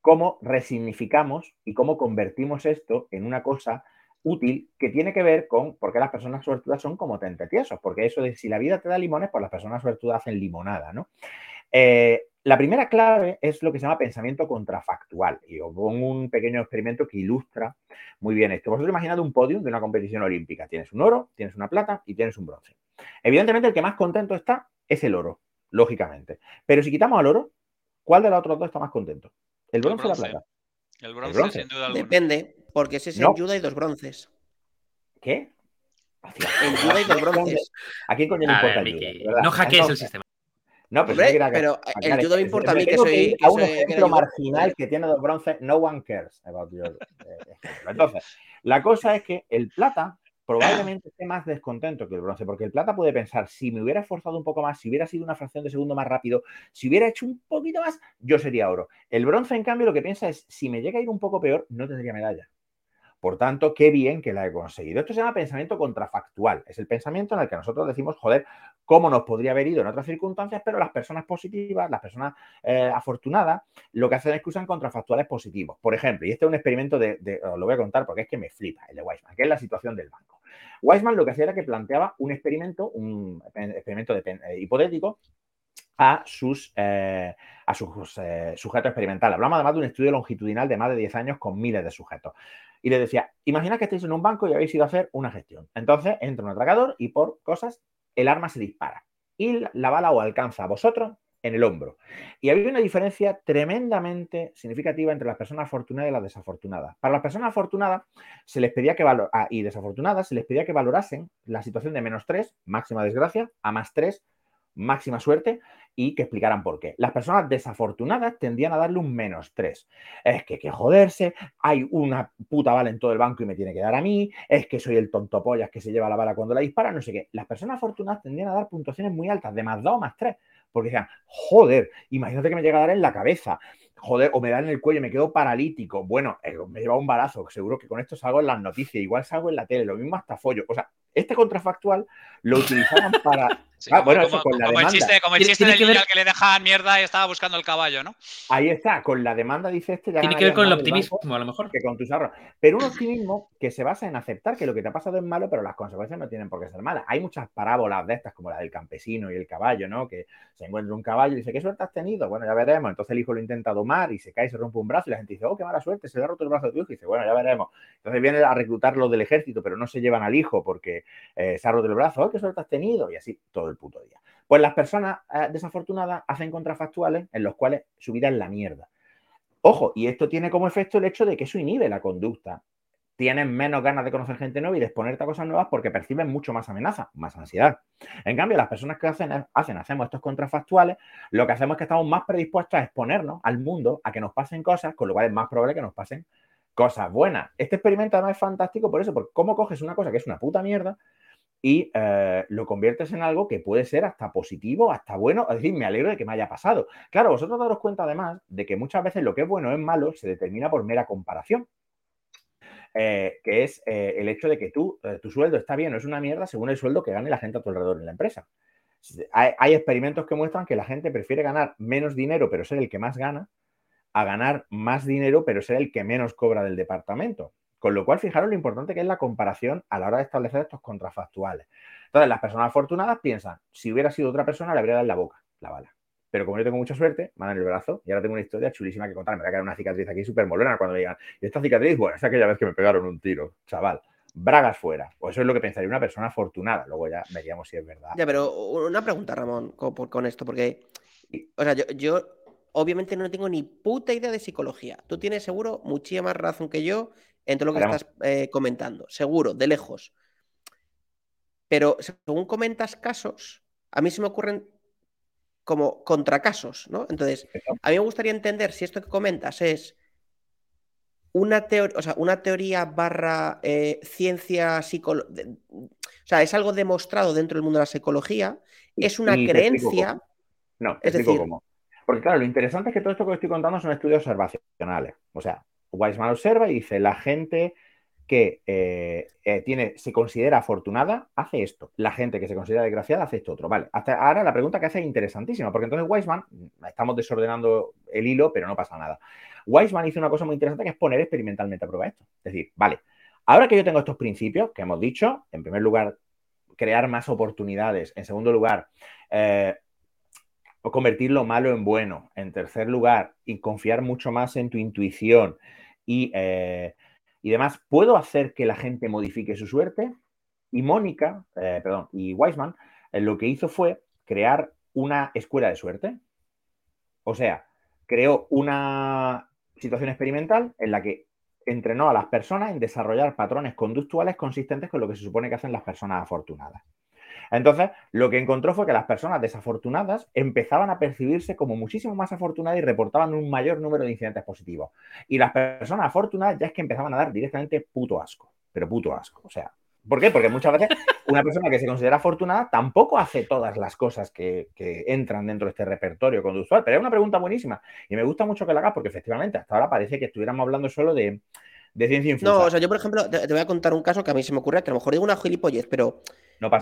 cómo resignificamos y cómo convertimos esto en una cosa útil que tiene que ver con por qué las personas suertudas son como tentetiesos, porque eso de si la vida te da limones, pues las personas suertudas hacen limonada, ¿no? Eh, la primera clave es lo que se llama pensamiento contrafactual. Y os pongo un pequeño experimento que ilustra muy bien esto. Vosotros imaginad un podio de una competición olímpica. Tienes un oro, tienes una plata y tienes un bronce. Evidentemente, el que más contento está es el oro, lógicamente. Pero si quitamos al oro, ¿cuál de los otros dos está más contento? ¿El bronce, o la plata? El bronce, sin duda alguna. Depende. Porque ese es el Juda y dos bronces. ¿Qué? El Juda y dos bronces. ¿A quién coño le importa el No hackees el sistema. No, pero, pero el judo me importa a mí que soy. a un ejemplo marginal que tiene dos bronces, no one cares about your eh, Entonces, la cosa es que el plata probablemente esté más descontento que el bronce, porque el plata puede pensar, si me hubiera esforzado un poco más, si hubiera sido una fracción de segundo más rápido, si hubiera hecho un poquito más, yo sería oro. El bronce, en cambio, lo que piensa es, si me llega a ir un poco peor, no tendría medalla. Por tanto, qué bien que la he conseguido. Esto se llama pensamiento contrafactual. Es el pensamiento en el que nosotros decimos, joder, cómo nos podría haber ido en otras circunstancias, pero las personas positivas, las personas eh, afortunadas, lo que hacen es que usan contrafactuales positivos. Por ejemplo, y este es un experimento de, os lo voy a contar porque es que me flipa, el de Weisman, que es la situación del banco. Weisman lo que hacía era que planteaba un experimento, un experimento eh, hipotético a sus, eh, a sus sujetos experimentales. Hablamos además de un estudio longitudinal de más de 10 años con miles de sujetos y le decía, imagina que estáis en un banco y habéis ido a hacer una gestión. Entonces entra un atracador y por cosas el arma se dispara y la bala os alcanza a vosotros en el hombro. Y había una diferencia tremendamente significativa entre las personas afortunadas y las desafortunadas. Para las personas afortunadas se les pedía que ah, y desafortunadas se les pedía que valorasen la situación de menos 3, máxima desgracia, a más 3, máxima suerte y que explicaran por qué. Las personas desafortunadas tendían a darle un menos 3. Es que que joderse, hay una puta bala en todo el banco y me tiene que dar a mí, es que soy el tonto pollas que se lleva la bala cuando la dispara, no sé qué. Las personas afortunadas tendían a dar puntuaciones muy altas, de más 2 o más 3, porque decían, joder, imagínate que me llega a dar en la cabeza, joder, o me da en el cuello me quedo paralítico. Bueno, eh, me lleva un balazo, seguro que con esto salgo en las noticias, igual salgo en la tele, lo mismo hasta follo. O sea, este contrafactual lo utilizaban [laughs] para ah, bueno, como, eso con la demanda. El chiste, como el chiste del niño al que le dejaban mierda y estaba buscando el caballo, ¿no? Ahí está, con la demanda dice este. Ya Tiene que ver con el optimismo, a lo mejor. Que con tus ahorros. Pero un optimismo que se basa en aceptar que lo que te ha pasado es malo, pero las consecuencias no tienen por qué ser malas. Hay muchas parábolas de estas, como la del campesino y el caballo, ¿no? Que se encuentra un caballo y dice, ¿qué suerte has tenido? Bueno, ya veremos. Entonces el hijo lo intenta domar y se cae y se rompe un brazo y la gente dice, oh, qué mala suerte, se le ha roto el brazo de tu hijo. Y dice, bueno, ya veremos. Entonces viene a reclutarlo del ejército, pero no se llevan al hijo porque eh, se ha roto el brazo. Oh, qué suerte has tenido. Y así todo el puto día. Pues las personas eh, desafortunadas hacen contrafactuales en los cuales su vida es la mierda. Ojo, y esto tiene como efecto el hecho de que eso inhibe la conducta. Tienen menos ganas de conocer gente nueva y de exponerte a cosas nuevas porque perciben mucho más amenaza, más ansiedad. En cambio, las personas que hacen, hacen, hacemos estos contrafactuales, lo que hacemos es que estamos más predispuestos a exponernos al mundo, a que nos pasen cosas, con lo cual es más probable que nos pasen cosas buenas. Este experimento además es fantástico por eso, porque cómo coges una cosa que es una puta mierda y eh, lo conviertes en algo que puede ser hasta positivo, hasta bueno, es decir, me alegro de que me haya pasado. Claro, vosotros daros cuenta además de que muchas veces lo que es bueno es malo se determina por mera comparación. Eh, que es eh, el hecho de que tú, tu sueldo está bien o es una mierda según el sueldo que gane la gente a tu alrededor en la empresa. hay, experimentos que muestran que la gente prefiere ganar menos dinero pero ser el que más gana a ganar más dinero pero ser el que menos cobra del departamento. Con lo cual, fijaros lo importante que es la comparación a la hora de establecer estos contrafactuales. Entonces, las personas afortunadas piensan, si hubiera sido otra persona, le habría dado en la boca la bala. Pero como yo tengo mucha suerte, me dan el brazo y ahora tengo una historia chulísima que contar. Me va a quedar una cicatriz aquí súper molona cuando me digan, y esta cicatriz, bueno, es aquella vez que me pegaron un tiro, chaval. Bragas fuera. Pues eso es lo que pensaría una persona afortunada. Luego ya veríamos si es verdad. Ya, pero una pregunta, Ramón, con, esto, porque, o sea, yo obviamente no tengo ni puta idea de psicología. Tú tienes seguro muchísima más razón que yo en todo lo que estás eh, comentando, seguro, de lejos. Pero según comentas casos, a mí se me ocurren como contracasos, ¿no? Entonces, a mí me gustaría entender si esto que comentas es una, teoría, o sea, una teoría barra eh, ciencia psicológica, o sea, es algo demostrado dentro del mundo de la psicología, es una creencia. No, es decir, cómo. Porque claro, lo interesante es que todo esto que estoy contando son estudios observacionales. O sea, Weisman observa y dice, la gente que eh, eh, tiene, se considera afortunada hace esto. La gente que se considera desgraciada hace esto otro. Vale, hasta ahora la pregunta que hace es interesantísima, porque entonces Weisman, estamos desordenando el hilo, pero no pasa nada. Weisman hizo una cosa muy interesante que es poner experimentalmente a prueba esto. Es decir, vale, ahora que yo tengo estos principios que hemos dicho, en primer lugar, crear más oportunidades, en segundo lugar, eh, convertir lo malo en bueno, en tercer lugar, y confiar mucho más en tu intuición, eh, y, demás, ¿puedo hacer que la gente modifique su suerte? Y Mónica, eh, perdón, y Weisman, eh, lo que hizo fue crear una escuela de suerte. O sea, creó una situación experimental en la que entrenó a las personas en desarrollar patrones conductuales consistentes con lo que se supone que hacen las personas afortunadas. Entonces, lo que encontró fue que las personas desafortunadas empezaban a percibirse como muchísimo más afortunadas y reportaban un mayor número de incidentes positivos. Y las personas afortunadas ya es que empezaban a dar directamente puto asco, pero puto asco. O sea, ¿por qué? Porque muchas veces una persona que se considera afortunada tampoco hace todas las cosas que, entran dentro de este repertorio conductual. Pero es una pregunta buenísima y me gusta mucho que la hagas porque efectivamente hasta ahora parece que estuviéramos hablando solo de, ciencia infusa. No, o sea, yo por ejemplo te, voy a contar un caso que a mí se me ocurre, que a lo mejor digo una gilipollez, pero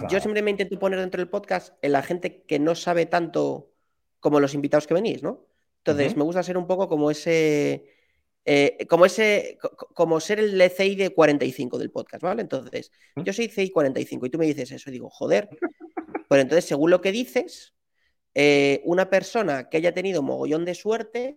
yo siempre me intento poner dentro del podcast en la gente que no sabe tanto como los invitados que venís, ¿no? Entonces, me gusta ser un poco como ese. Eh, como ese. Como ser el CI de 45 del podcast, ¿vale? Entonces, yo soy CI 45 y tú me dices eso y digo, joder. Pero entonces, según lo que dices, eh, una persona que haya tenido mogollón de suerte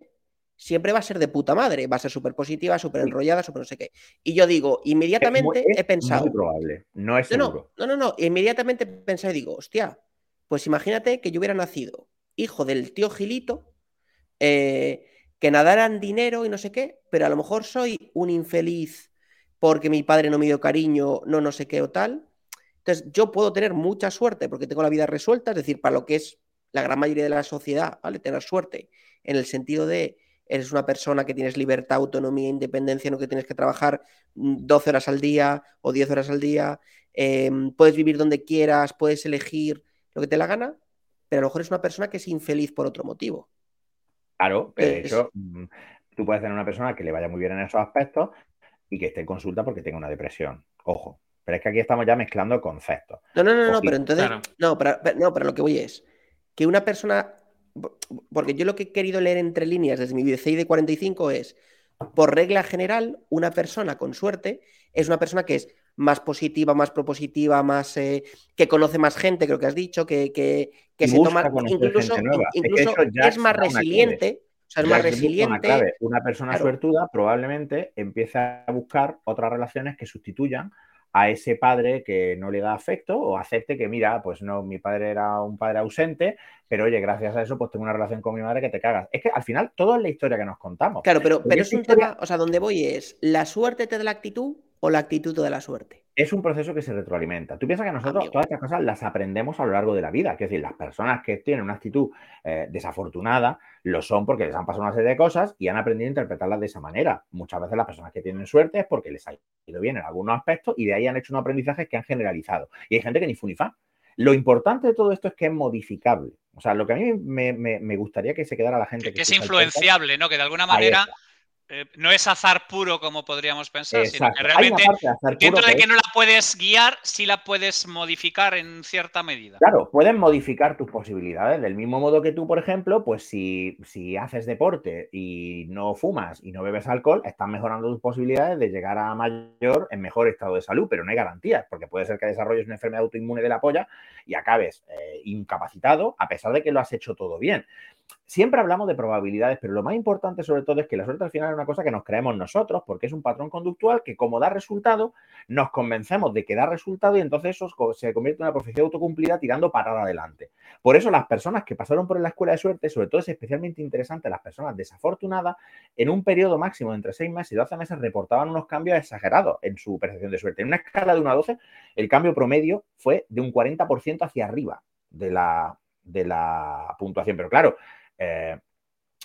siempre va a ser de puta madre, va a ser súper positiva, súper enrollada, súper no sé qué. Y yo digo, inmediatamente he pensado. probable, no es No, no, no, no, inmediatamente he pensado y digo, hostia, pues imagínate que yo hubiera nacido hijo del tío Gilito, eh, que nadaran dinero y no sé qué, pero a lo mejor soy un infeliz porque mi padre no me dio cariño, no no sé qué o tal. Entonces, yo puedo tener mucha suerte porque tengo la vida resuelta, es decir, para lo que es la gran mayoría de la sociedad, ¿vale? Tener suerte en el sentido de eres una persona que tienes libertad, autonomía, independencia, no que tienes que trabajar 12 mm, horas al día o 10 horas al día, em, puedes vivir donde quieras, puedes elegir lo que te la gana, pero a lo mejor es una persona que es infeliz por otro motivo. Claro, de hecho, mm, tú puedes tener una persona que le vaya muy bien en esos aspectos y que esté en consulta porque tenga una depresión. Ojo, pero es que aquí estamos ya mezclando conceptos. No, no, no, no, pero entonces, no, pero, no, pero lo que voy es que una persona porque yo lo que he querido leer entre líneas desde mi VCI de 45 es, por regla general, una persona con suerte es una persona que es más positiva, más propositiva, más eh, que conoce más gente, creo que has dicho, que, que, se toma, incluso, incluso es, más resiliente. O sea, es más resiliente. Una, persona suertuda probablemente empieza a buscar otras relaciones que sustituyan a ese padre que no le da afecto o acepte que, mira, pues no, mi padre era un padre ausente, pero oye, gracias a eso, pues tengo una relación con mi madre que te cagas. Es que al final todo es la historia que nos contamos. Claro, pero, pero es un tema, o sea, donde voy es, ¿la suerte te da la actitud o la actitud de la suerte? Es un proceso que se retroalimenta. Tú piensas que nosotros todas estas cosas las aprendemos a lo largo de la vida. Es decir, las personas que tienen una actitud eh, desafortunada lo son porque les han pasado una serie de cosas y han aprendido a interpretarlas de esa manera. Muchas veces las personas que tienen suerte es porque les ha ido bien en algunos aspectos y de ahí han hecho unos aprendizajes que han generalizado. Y hay gente que ni funifa. Lo importante de todo esto es que es modificable. O sea, lo que a mí me, gustaría que se quedara la gente. Que, es influenciable, ¿no? Que de alguna manera eh, no es azar puro como podríamos pensar, sino que realmente dentro de que, no la puedes guiar, sí la puedes modificar en cierta medida. Claro, puedes modificar tus posibilidades. Del mismo modo que tú, por ejemplo, pues si, si haces deporte y no fumas y no bebes alcohol, estás mejorando tus posibilidades de llegar a mayor en mejor estado de salud, pero no hay garantías, porque puede ser que desarrolles una enfermedad autoinmune de la polla y acabes eh, incapacitado a pesar de que lo has hecho todo bien siempre hablamos de probabilidades, pero lo más importante sobre todo es que la suerte al final es una cosa que nos creemos nosotros, porque es un patrón conductual que como da resultado, nos convencemos de que da resultado y entonces eso se convierte en una profecía autocumplida tirando para adelante. Por eso las personas que pasaron por la escuela de suerte, sobre todo es especialmente interesante las personas desafortunadas, en un periodo máximo de entre 6 meses y 12 meses reportaban unos cambios exagerados en su percepción de suerte. En una escala de 1 a 12, el cambio promedio fue de un 40% hacia arriba de la, de la puntuación. Pero claro, eh,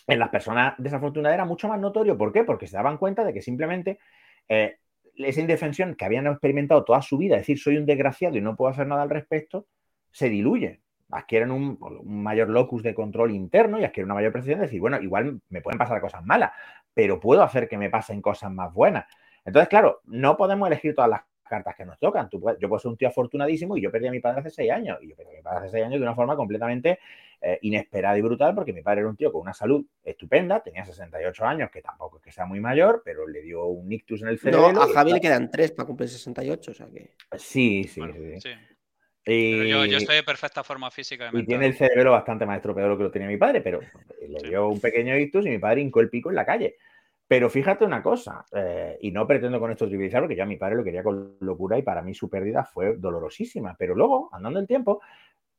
en las personas desafortunadas era mucho más notorio. ¿Por qué? Porque se daban cuenta de que simplemente eh, esa indefensión que habían experimentado toda su vida, decir, soy un desgraciado y no puedo hacer nada al respecto, se diluye. Adquieren un, mayor locus de control interno y adquieren una mayor precisión de decir, bueno, igual me pueden pasar cosas malas, pero puedo hacer que me pasen cosas más buenas. Entonces, claro, no podemos elegir todas las cartas que nos tocan. Tú yo puedo ser un tío afortunadísimo y yo perdí a mi padre hace seis años. Y yo perdí a mi padre hace seis años de una forma completamente eh, inesperada y brutal porque mi padre era un tío con una salud estupenda, tenía 68 años, que tampoco es que sea muy mayor, pero le dio un ictus en el cerebro. No, a Javi le quedan tres para cumplir 68, o sea que... Sí, sí, sí. yo, estoy de perfecta forma física. Y tiene el cerebro bastante más estropeado que lo tenía mi padre, pero le dio un pequeño ictus y mi padre hincó el pico en la calle. Pero fíjate una cosa, eh, y no pretendo con esto trivializar, porque yo a mi padre lo quería con locura y para mí su pérdida fue dolorosísima. Pero luego, andando el tiempo,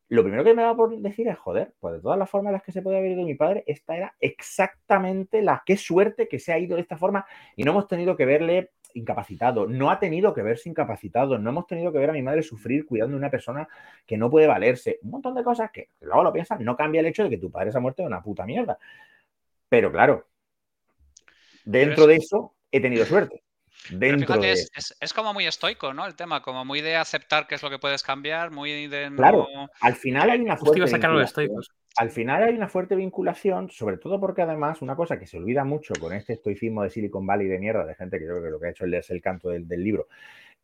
lo primero que me va por decir es, joder, pues de todas las formas en las que se puede haber ido mi padre, esta era exactamente la qué suerte que se ha ido de esta forma y no hemos tenido que verle incapacitado, no ha tenido que verse incapacitado, no hemos tenido que ver a mi madre sufrir cuidando de una persona que no puede valerse, un montón de cosas que luego lo piensas, no cambia el hecho de que tu padre se ha muerto de una puta mierda. Pero claro, Dentro de eso he tenido suerte. Dentro de... es, como muy estoico, ¿no? El tema, como muy de aceptar qué es lo que puedes cambiar, muy de. Claro, al final hay una fuerte. Vinculación, al final hay una fuerte vinculación, sobre todo porque además una cosa que se olvida mucho con este estoicismo de Silicon Valley de mierda, de gente que creo que lo que ha hecho es leerse el canto del, del libro,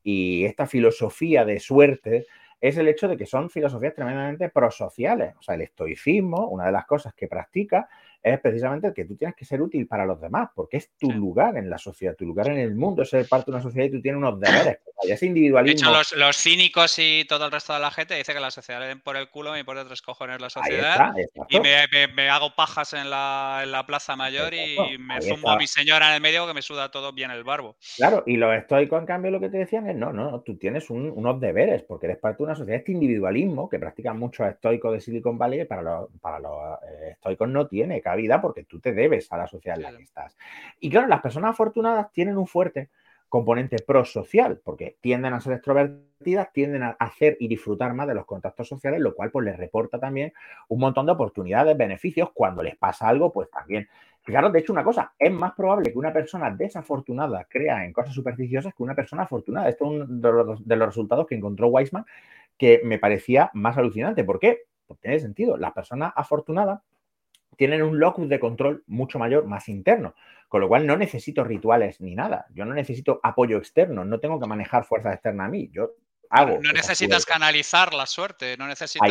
y esta filosofía de suerte es el hecho de que son filosofías tremendamente prosociales. O sea, el estoicismo, una de las cosas que practica es precisamente el que tú tienes que ser útil para los demás, porque es tu lugar en la sociedad, tu lugar en el mundo, es ser parte de una sociedad y tú tienes unos [coughs] deberes. ese individualismo. De hecho, los, cínicos y todo el resto de la gente dice que la sociedad le den por el culo, me importa tres cojones la sociedad y me, hago pajas en la, en la Plaza Mayor y me zumbo a mi señora en el medio que me suda todo bien el barbo. Claro, y los estoicos, en cambio, lo que te decían es, no, no, tú tienes unos deberes, porque eres parte de una sociedad. Este individualismo que practican muchos estoicos de Silicon Valley, para los, para los eh, estoicos no tiene vida porque tú te debes a la sociedad en la que estás. Y claro, las personas afortunadas tienen un fuerte componente prosocial, porque tienden a ser extrovertidas, tienden a hacer y disfrutar más de los contactos sociales, lo cual pues les reporta también un montón de oportunidades, beneficios, cuando les pasa algo, pues también. Claro, de hecho, una cosa, es más probable que una persona desafortunada crea en cosas supersticiosas que una persona afortunada. Esto es uno de los, resultados que encontró Weisman que me parecía más alucinante. ¿Por qué? Porque tiene sentido. Las personas afortunadas tienen un locus de control mucho mayor, más interno. Con lo cual no necesito rituales ni nada. Yo no necesito apoyo externo, no tengo que manejar fuerzas externas a mí. Yo hago. No necesitas canalizar la suerte, no necesitas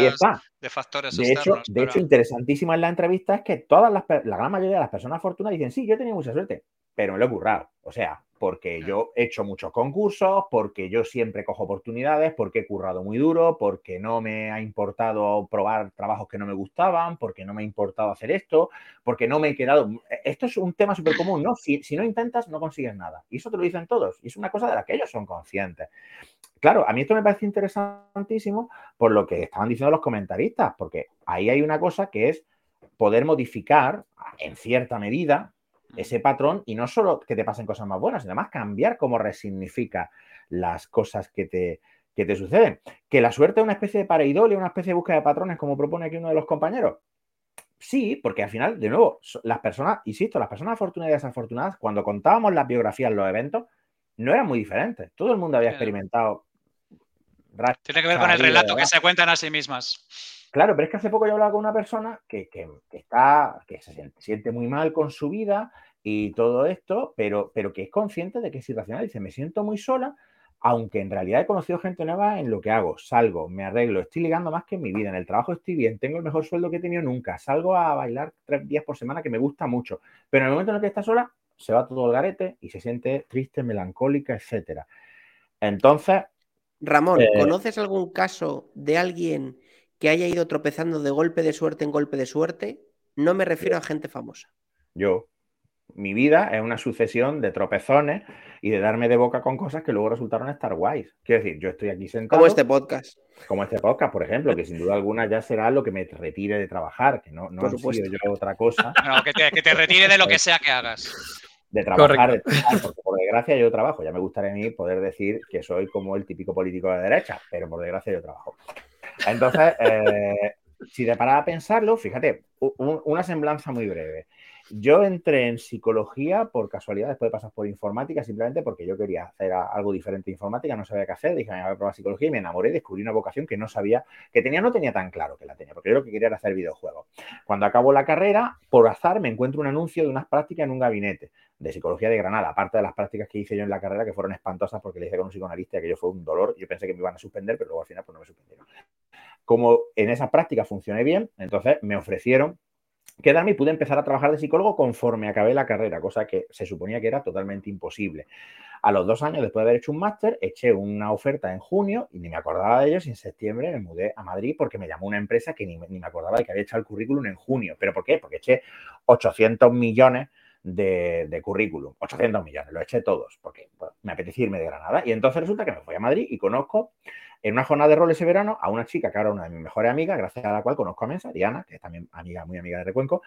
de factores de externos. Hecho, De hecho, interesantísimo en la entrevista es que todas las, la gran mayoría de las personas afortunadas dicen, sí, yo he tenido mucha suerte, pero me lo he currado. O sea, porque yo he hecho muchos concursos, porque yo siempre cojo oportunidades, porque he currado muy duro, porque no me ha importado probar trabajos que no me gustaban, porque no me ha importado hacer esto, porque no me he quedado... Esto es un tema súper común, ¿no? Si, no intentas, no consigues nada. Y eso te lo dicen todos. Y es una cosa de la que ellos son conscientes. Claro, a mí esto me parece interesantísimo por lo que estaban diciendo los comentaristas, porque ahí hay una cosa que es poder modificar en cierta medida. Ese patrón y no solo que te pasen cosas más buenas, sino además cambiar cómo resignifica las cosas que te, que te suceden. Que la suerte es una especie de pareidolia, una especie de búsqueda de patrones, como propone aquí uno de los compañeros. Sí, porque al final, de nuevo, las personas, insisto, las personas afortunadas y desafortunadas, cuando contábamos las biografías, los eventos, no eran muy diferentes. Todo el mundo había experimentado. Tiene que ver con el relato que se cuentan a sí mismas. Claro, pero es que hace poco yo hablaba con una persona que, está, que se siente muy mal con su vida y todo esto, pero, pero que es consciente de que es irracional. Dice, me siento muy sola aunque en realidad he conocido gente nueva en lo que hago, salgo, me arreglo, estoy ligando más que en mi vida, en el trabajo estoy bien, tengo el mejor sueldo que he tenido nunca, salgo a bailar tres días por semana que me gusta mucho, pero en el momento en el que está sola, se va todo el garete y se siente triste, melancólica, etcétera. Entonces... Ramón, eh, ¿conoces algún caso de alguien que haya ido tropezando de golpe de suerte en golpe de suerte? No me refiero a gente famosa. Yo, mi vida es una sucesión de tropezones y de darme de boca con cosas que luego resultaron estar guays. Quiero decir, yo estoy aquí sentado. Como este podcast. Como este podcast, por ejemplo, que sin duda alguna ya será lo que me retire de trabajar, que no, no sido yo otra cosa. [laughs] No, que te, retire de lo que sea que hagas. De trabajar, porque por [laughs] desgracia yo trabajo. Ya me gustaría a mí poder decir que soy como el típico político de derecha, pero por desgracia yo trabajo. Entonces, eh, si te paras a pensarlo, fíjate, una semblanza muy breve. Yo entré en psicología por casualidad, después de pasar por informática, simplemente porque yo quería hacer algo diferente de informática, no sabía qué hacer, dije, voy a probar psicología y me enamoré, descubrí una vocación que no sabía, que tenía, no tenía tan claro que la tenía, porque yo lo que quería era hacer videojuegos. Cuando acabo la carrera, por azar, me encuentro un anuncio de unas prácticas en un gabinete de psicología de Granada, aparte de las prácticas que hice yo en la carrera, que fueron espantosas porque le hice con un psicoanalista que yo fue un dolor, yo pensé que me iban a suspender, pero luego al final pues no me suspendieron. Como en esas prácticas funcioné bien, entonces me ofrecieron quedarme y pude empezar a trabajar de psicólogo conforme acabé la carrera, cosa que se suponía que era totalmente imposible. A los dos años, después de haber hecho un máster, eché una oferta en junio y ni me acordaba de ellos y en septiembre me mudé a Madrid porque me llamó una empresa que ni, me acordaba de que había echado el currículum en junio. ¿Pero por qué? Porque eché 800 millones de, currículum. 800 millones, lo eché todos porque me apetecía irme de Granada. Y entonces resulta que me fui a Madrid y conozco en una jornada de rol ese verano a una chica que ahora es una de mis mejores amigas, gracias a la cual conozco a Mensa, Diana, que es también amiga, muy amiga de Recuenco.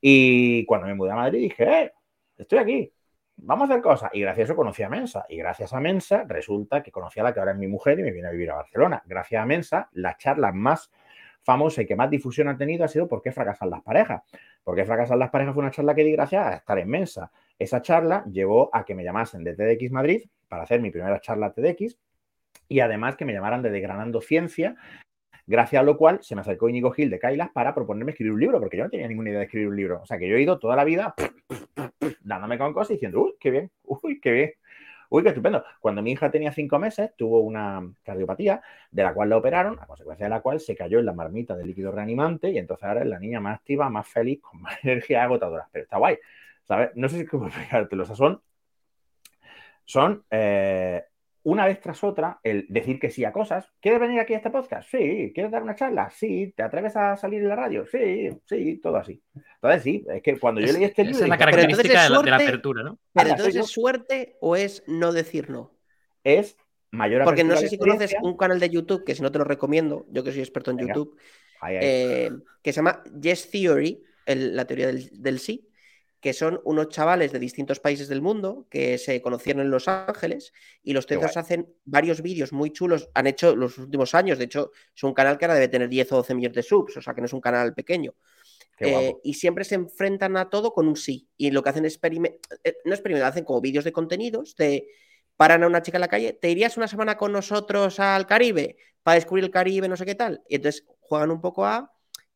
Y cuando me mudé a Madrid dije, eh, estoy aquí, vamos a hacer cosas. Y gracias a eso conocí a Mensa. Y gracias a Mensa resulta que conocí a la que ahora es mi mujer y me viene a vivir a Barcelona. Gracias a Mensa, la charla más famosa y que más difusión ha tenido ha sido ¿Por qué fracasan las parejas? ¿Por qué fracasan las parejas? Fue una charla que di gracias a estar en Mensa. Esa charla llevó a que me llamasen de TDX Madrid para hacer mi primera charla TDX y además que me llamaran de Degranando Ciencia, gracias a lo cual se me acercó Íñigo Gil de Kailas para proponerme escribir un libro, porque yo no tenía ninguna idea de escribir un libro. O sea, que yo he ido toda la vida dándome con cosas y diciendo, uy, qué bien, uy, qué bien. Uy, qué estupendo. Cuando mi hija tenía cinco meses, tuvo una cardiopatía de la cual la operaron, a consecuencia de la cual se cayó en la marmita de líquido reanimante y entonces ahora es la niña más activa, más feliz, con más [laughs] energía agotadora. Pero está guay, ¿sabes? No sé si cómo explicártelo. O sea, son, son eh, una vez tras otra, el decir que sí a cosas. ¿Quieres venir aquí a este podcast? Sí. ¿Quieres dar una charla? Sí. ¿Te atreves a salir en la radio? Sí, sí, todo así. Entonces, sí, es que cuando yo leí este libro. Esa es la característica de, la, apertura, ¿no? Pero entonces, ¿es suerte o es no decir no? Es mayor Porque no sé si conoces un canal de YouTube, que si no te lo recomiendo, yo que soy experto en YouTube, eh, que se llama Yes Theory, la teoría del, del sí que son unos chavales de distintos países del mundo que se conocieron en Los Ángeles y los tíos hacen varios vídeos muy chulos, han hecho los últimos años, de hecho es un canal que ahora debe tener 10 o 12 millones de subs, o sea que no es un canal pequeño. Eh, y siempre se enfrentan a todo con un sí. Y lo que hacen es eh, no experimentar, hacen como vídeos de contenidos, de paran a una chica en la calle, ¿te irías una semana con nosotros al Caribe para descubrir el Caribe, no sé qué tal? Y entonces juegan un poco a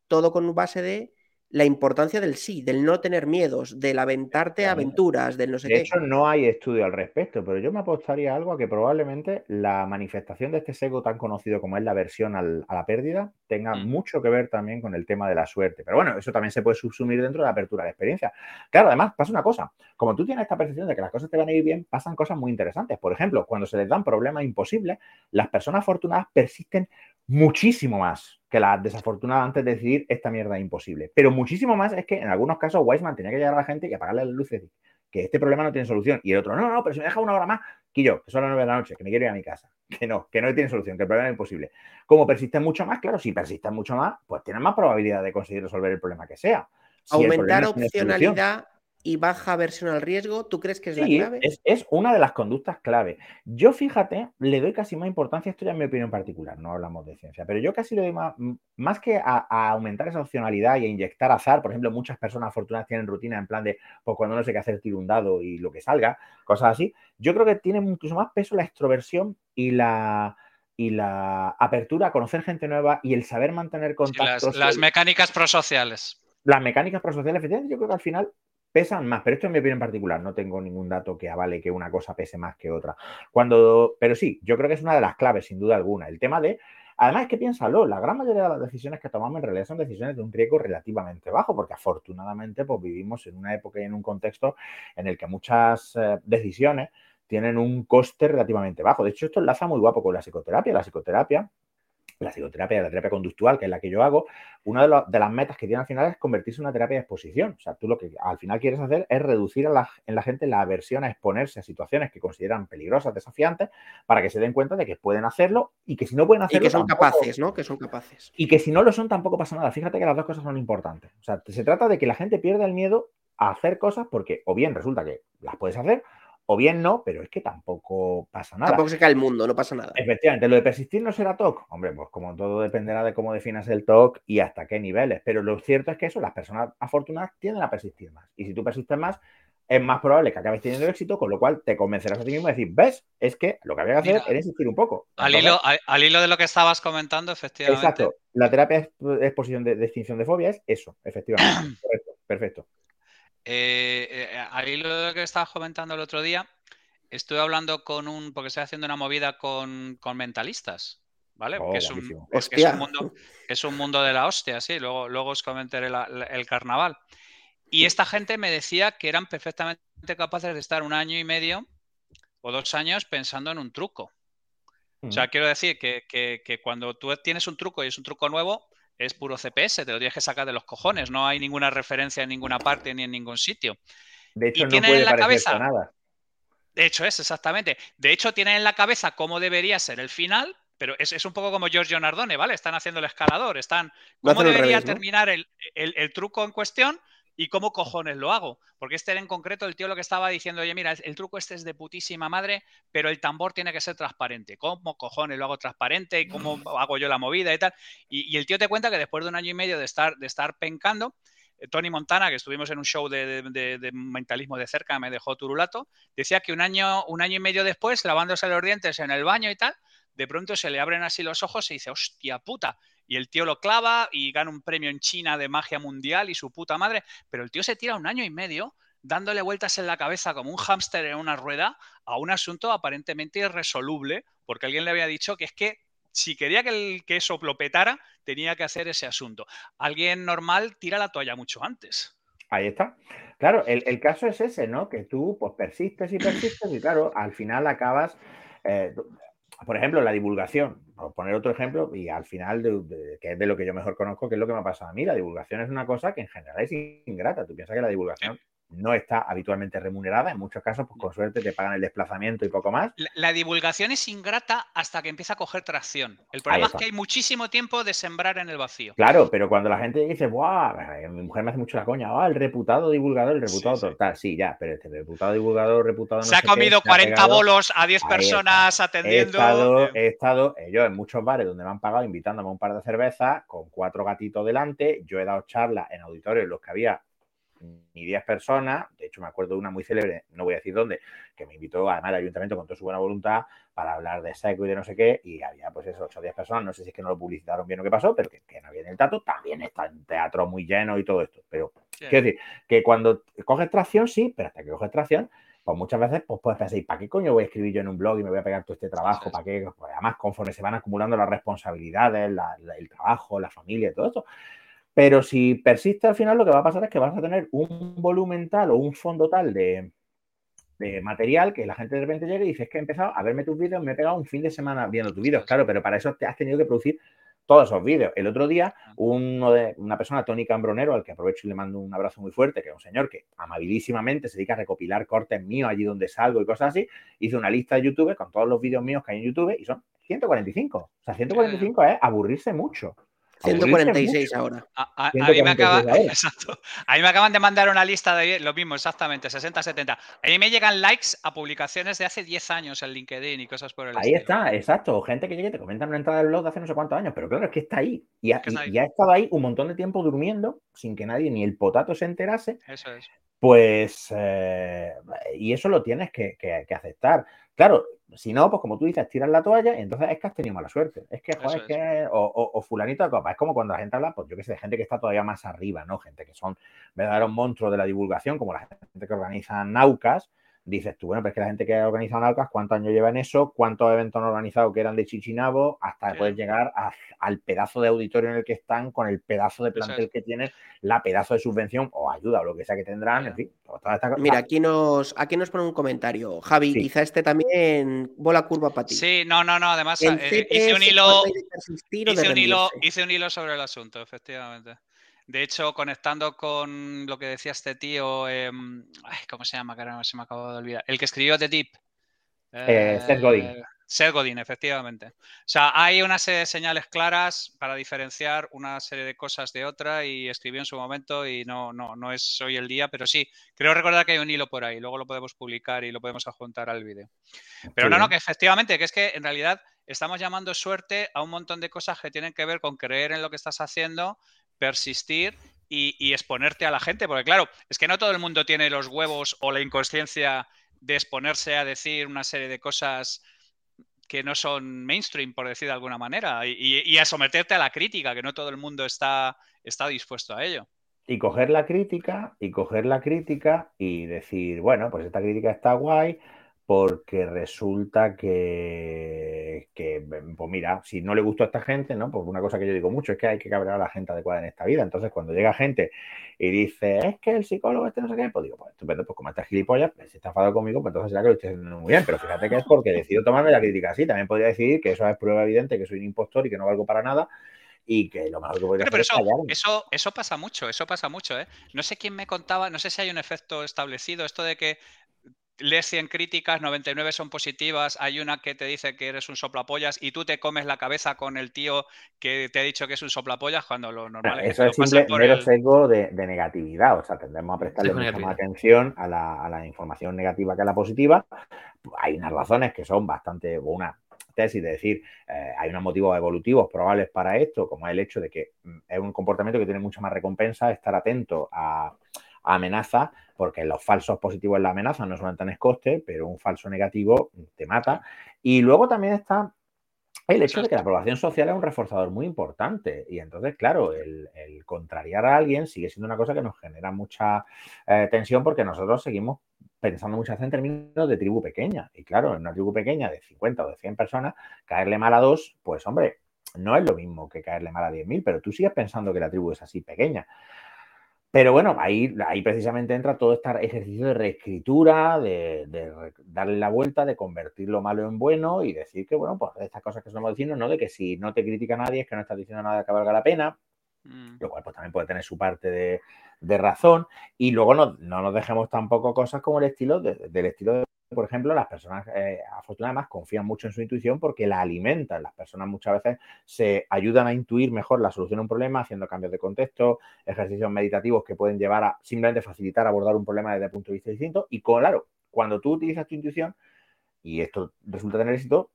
todo con base de la importancia del sí, del no tener miedos, del aventarte a aventuras, del no sé qué. De hecho, no hay estudio al respecto, pero yo me apostaría algo a que probablemente la manifestación de este sesgo tan conocido como es la aversión a la pérdida tenga mm. mucho que ver también con el tema de la suerte. Pero bueno, eso también se puede subsumir dentro de la apertura de experiencia. Claro, además pasa una cosa, como tú tienes esta percepción de que las cosas te van a ir bien, pasan cosas muy interesantes. Por ejemplo, cuando se les dan problemas imposibles, las personas afortunadas persisten muchísimo más que las desafortunadas antes de decidir esta mierda es imposible. Pero muchísimo más es que en algunos casos Weisman tenía que llegar a la gente y apagarle las luces y que este problema no tiene solución. Y el otro, no, no, pero si me deja una hora más, que yo, que son las nueve de la noche, que me quiero ir a mi casa. [laughs] Que no, que no tiene solución, que el problema es imposible. Como persisten mucho más, claro, si persisten mucho más, pues tienen más probabilidad de conseguir resolver el problema que sea. Aumentar opcionalidad y baja versión al riesgo, ¿tú crees que es la clave? Es, es una de las conductas clave. Yo, fíjate, le doy casi más importancia, esto ya es mi opinión particular, no hablamos de ciencia, pero yo casi le doy más, más que a, aumentar esa opcionalidad y a inyectar azar, por ejemplo, muchas personas afortunadas tienen rutina en plan de, pues cuando no sé qué hacer, tiro un dado y lo que salga, cosas así. Yo creo que tiene incluso más peso la extroversión y la, y la apertura a conocer gente nueva y el saber mantener contactos. las, mecánicas prosociales. Las mecánicas prosociales, efectivamente, yo creo que al final pesan más, pero esto es mi opinión particular, no tengo ningún dato que avale que una cosa pese más que otra. Cuando, pero sí, yo creo que es una de las claves, sin duda alguna. El tema de, además es que piénsalo, la gran mayoría de las decisiones que tomamos en realidad son decisiones de un riesgo relativamente bajo, porque afortunadamente pues vivimos en una época y en un contexto en el que muchas eh, decisiones tienen un coste relativamente bajo. De hecho, esto enlaza muy guapo con la psicoterapia. La psicoterapia la psicoterapia, la terapia conductual, que es la que yo hago, una de, las metas que tiene al final es convertirse en una terapia de exposición. O sea, tú lo que al final quieres hacer es reducir en la gente la aversión a exponerse a situaciones que consideran peligrosas, desafiantes, para que se den cuenta de que pueden hacerlo y que si no pueden hacerlo. Y que son capaces, ¿no? Que son capaces. Y que si no lo son, tampoco pasa nada. Fíjate que las dos cosas son importantes. O sea, se trata de que la gente pierda el miedo a hacer cosas porque o bien resulta que las puedes hacer o bien no, pero es que tampoco pasa nada. Tampoco se cae el mundo, no pasa nada. Efectivamente, lo de persistir no será TOC. Hombre, pues como todo dependerá de cómo definas el TOC y hasta qué niveles. Pero lo cierto es que eso, las personas afortunadas tienden a persistir más. Y si tú persistes más, es más probable que acabes teniendo éxito, con lo cual te convencerás a ti mismo de decir, ves, es que lo que había que hacer era insistir un poco. Al, hilo, al, hilo, de lo que estabas comentando, efectivamente. Exacto. La terapia de exposición de, de extinción de fobia es eso, efectivamente. [clears throat] Correcto, perfecto. Eh, eh, ahí lo que estabas comentando el otro día, estuve hablando con un, porque estoy haciendo una movida con, mentalistas, ¿vale? Oh, es, un, mundo, es, un, mundo, de la hostia, sí, luego, luego os comentaré el carnaval. Y esta gente me decía que eran perfectamente capaces de estar un año y medio o dos años pensando en un truco. O sea, quiero decir que, que, cuando tú tienes un truco y es un truco nuevo, es puro CPS, te lo tienes que sacar de los cojones, no hay ninguna referencia en ninguna parte ni en ningún sitio. De hecho, no puede en la cabeza nada. De hecho, es exactamente. De hecho, tienen en la cabeza cómo debería ser el final, pero es, un poco como Giorgio Nardone, ¿vale? Están haciendo el escalador, están. ¿Cómo debería terminar el, truco en cuestión? ¿Y cómo cojones lo hago? Porque este en concreto, el tío lo que estaba diciendo, oye, mira, el, truco este es de putísima madre, pero el tambor tiene que ser transparente. ¿Cómo cojones lo hago transparente? ¿Y cómo [laughs] hago yo la movida y tal? Y, el tío te cuenta que después de un año y medio de estar, de estar pencando, eh, Tony Montana, que estuvimos en un show de, mentalismo de cerca, me dejó turulato, decía que un año, un año y medio después, lavándose los dientes en el baño y tal, de pronto se le abren así los ojos y dice, hostia puta, y el tío lo clava y gana un premio en China de magia mundial y su puta madre, pero el tío se tira un año y medio dándole vueltas en la cabeza como un hámster en una rueda a un asunto aparentemente irresoluble, porque alguien le había dicho que es que si quería que, el, que eso lo petara, tenía que hacer ese asunto. Alguien normal tira la toalla mucho antes. Ahí está. Claro, el, caso es ese, ¿no? Que tú pues persistes y persistes y claro, al final acabas, eh, por ejemplo, la divulgación, por poner otro ejemplo, y al final, que es de lo que yo mejor conozco, que es lo que me ha pasado a mí, la divulgación es una cosa que en general es ingrata. Tú piensas que la divulgación no está habitualmente remunerada. En muchos casos, pues con suerte te pagan el desplazamiento y poco más. La, divulgación es ingrata hasta que empieza a coger tracción. El problema es que hay muchísimo tiempo de sembrar en el vacío. Claro, pero cuando la gente dice, ¡buah! Mi mujer me hace mucho la coña, ¡ah! El reputado divulgador, el reputado total. Sí, ya, pero este reputado divulgador, reputado. se ha comido 40 bolos a 10 personas atendiendo. He estado, he estado eh, yo en muchos bares donde me han pagado invitándome a un par de cervezas con cuatro gatitos delante. Yo he dado charlas en auditorios en los que había ni 10 personas, de hecho me acuerdo de una muy célebre, no voy a decir dónde, que me invitó además el ayuntamiento con toda su buena voluntad para hablar de seco y de no sé qué, y había pues eso, 8 o 10 personas, no sé si es que no lo publicitaron bien o qué pasó, pero que, no había en el tato, también está en teatro muy lleno y todo esto, pero quiero decir, que cuando coges tracción, sí, pero hasta que coges tracción, pues muchas veces pues puedes pensar, ¿para qué coño voy a escribir yo en un blog y me voy a pegar todo este trabajo? ¿Para qué? Pues además, conforme se van acumulando las responsabilidades, el trabajo, la familia y todo esto, pero si persiste al final, lo que va a pasar es que vas a tener un volumen tal o un fondo tal de, material que la gente de repente llega y dice, es que he empezado a verme tus vídeos, me he pegado un fin de semana viendo tus vídeos, claro, pero para eso te has tenido que producir todos esos vídeos. El otro día, uno de, una persona, Tony Cambronero, al que aprovecho y le mando un abrazo muy fuerte, que es un señor que amabilísimamente se dedica a recopilar cortes míos allí donde salgo y cosas así, hizo una lista de YouTube con todos los vídeos míos que hay en YouTube y son 145. O sea, 145 es aburrirse mucho. 146 ahora. A, mí me acaban de mandar una lista de lo mismo, exactamente, 60, 70. A mí me llegan likes a publicaciones de hace 10 años en LinkedIn y cosas por el Ahí está, exacto. Gente que llegue te comenta una entrada del blog de hace no sé cuántos años, pero claro, es que está ahí. Y ha, estado ahí un montón de tiempo durmiendo sin que nadie ni el potato se enterase. Eso es. Pues, eh, y eso lo tienes que, aceptar. Claro, si no, pues como tú dices, tiras la toalla y entonces es que has tenido mala suerte. Es que, joder, es que, o, fulanito de copa. Es como cuando la gente habla, pues yo que sé, de gente que está todavía más arriba, ¿no? Gente que son verdaderos monstruos de la divulgación, como la gente que organiza Naucas, dices tú, bueno, pero es que la gente que ha organizado Naucas, ¿cuántos años lleva en eso? ¿Cuántos eventos han organizado que eran de Chichinabo? Hasta poder llegar al pedazo de auditorio en el que están, con el pedazo de plantel que tienen, la pedazo de subvención o ayuda o lo que sea que tendrán, en fin. Mira, aquí nos, aquí nos pone un comentario. Javi, quizá este también bola curva para ti. Sí, no, no, no. Además, eh, hice un hilo. Hice un hilo, hice un hilo sobre el asunto, efectivamente. De hecho, conectando con lo que decía este tío, em, ¿cómo se llama? Caramba, se me acabado de olvidar. El que escribió The Deep. Eh, Seth Godin. Seth Godin, efectivamente. O sea, hay una serie de señales claras para diferenciar una serie de cosas de otra y escribió en su momento y no, no, no es hoy el día, pero sí, creo recordar que hay un hilo por ahí, luego lo podemos publicar y lo podemos adjuntar al vídeo. Pero no, no, que efectivamente, que es que en realidad estamos llamando suerte a un montón de cosas que tienen que ver con creer en lo que estás haciendo, persistir y, exponerte a la gente, porque claro, es que no todo el mundo tiene los huevos o la inconsciencia de exponerse a decir una serie de cosas que no son mainstream, por decir de alguna manera, y, a someterte a la crítica, que no todo el mundo está, está dispuesto a ello. Y coger la crítica, y coger la crítica y decir, bueno, pues esta crítica está guay, porque resulta que, pues mira, si no le gustó a esta gente, ¿no? Pues una cosa que yo digo mucho es que hay que cabrear a la gente adecuada en esta vida. Entonces, cuando llega gente y dice, es que el psicólogo este no sé qué, pues digo, pues estupendo, pues como está gilipollas, pues si está enfadado conmigo, pues entonces será que lo estoy haciendo muy bien. Pero fíjate que es porque decido tomarme la crítica así. También podría decir que eso es prueba evidente, que soy un impostor y que no valgo para nada y que lo mejor que podría hacer eso, eso, eso pasa mucho, eso pasa mucho, ¿eh? No sé quién me contaba, no sé si hay un efecto establecido, esto de que lees 100 críticas, 99 son positivas, hay una que te dice que eres un soplapollas y tú te comes la cabeza con el tío que te ha dicho que es un soplapollas cuando lo normal es Eso es simple mero sesgo de, negatividad, o sea, tendremos a prestarle mucha más atención a la, información negativa que a la positiva. Hay unas razones que son bastante, una tesis de decir, eh, hay unos motivos evolutivos probables para esto, como el hecho de que mm, es un comportamiento que tiene mucha más recompensa, estar atento a amenaza, porque los falsos positivos en la amenaza no son tan coste, pero un falso negativo te mata. Y luego también está el hecho de que la aprobación social es un reforzador muy importante. Y entonces, claro, el, contrariar a alguien sigue siendo una cosa que nos genera mucha eh, tensión porque nosotros seguimos pensando muchas veces en términos de tribu pequeña. Y claro, en una tribu pequeña de 50 o de 100 personas, caerle mal a dos, pues hombre, no es lo mismo que caerle mal a 10.000, pero tú sigues pensando que la tribu es así pequeña. Pero bueno, ahí, ahí precisamente entra todo este ejercicio de reescritura, de, darle la vuelta, de convertir lo malo en bueno y decir que, bueno, pues estas cosas que estamos diciendo, ¿no? De que si no te critica nadie es que no estás diciendo nada que valga la pena, mm. lo cual pues también puede tener su parte de, razón. Y luego no, no, nos dejemos tampoco cosas como el estilo del estilo de por ejemplo, las personas eh, afortunadamente confían mucho en su intuición porque la alimentan. Las personas muchas veces se ayudan a intuir mejor la solución a un problema haciendo cambios de contexto, ejercicios meditativos que pueden llevar a simplemente facilitar abordar un problema desde el punto de vista distinto. Y claro, cuando tú utilizas tu intuición y esto resulta tener éxito,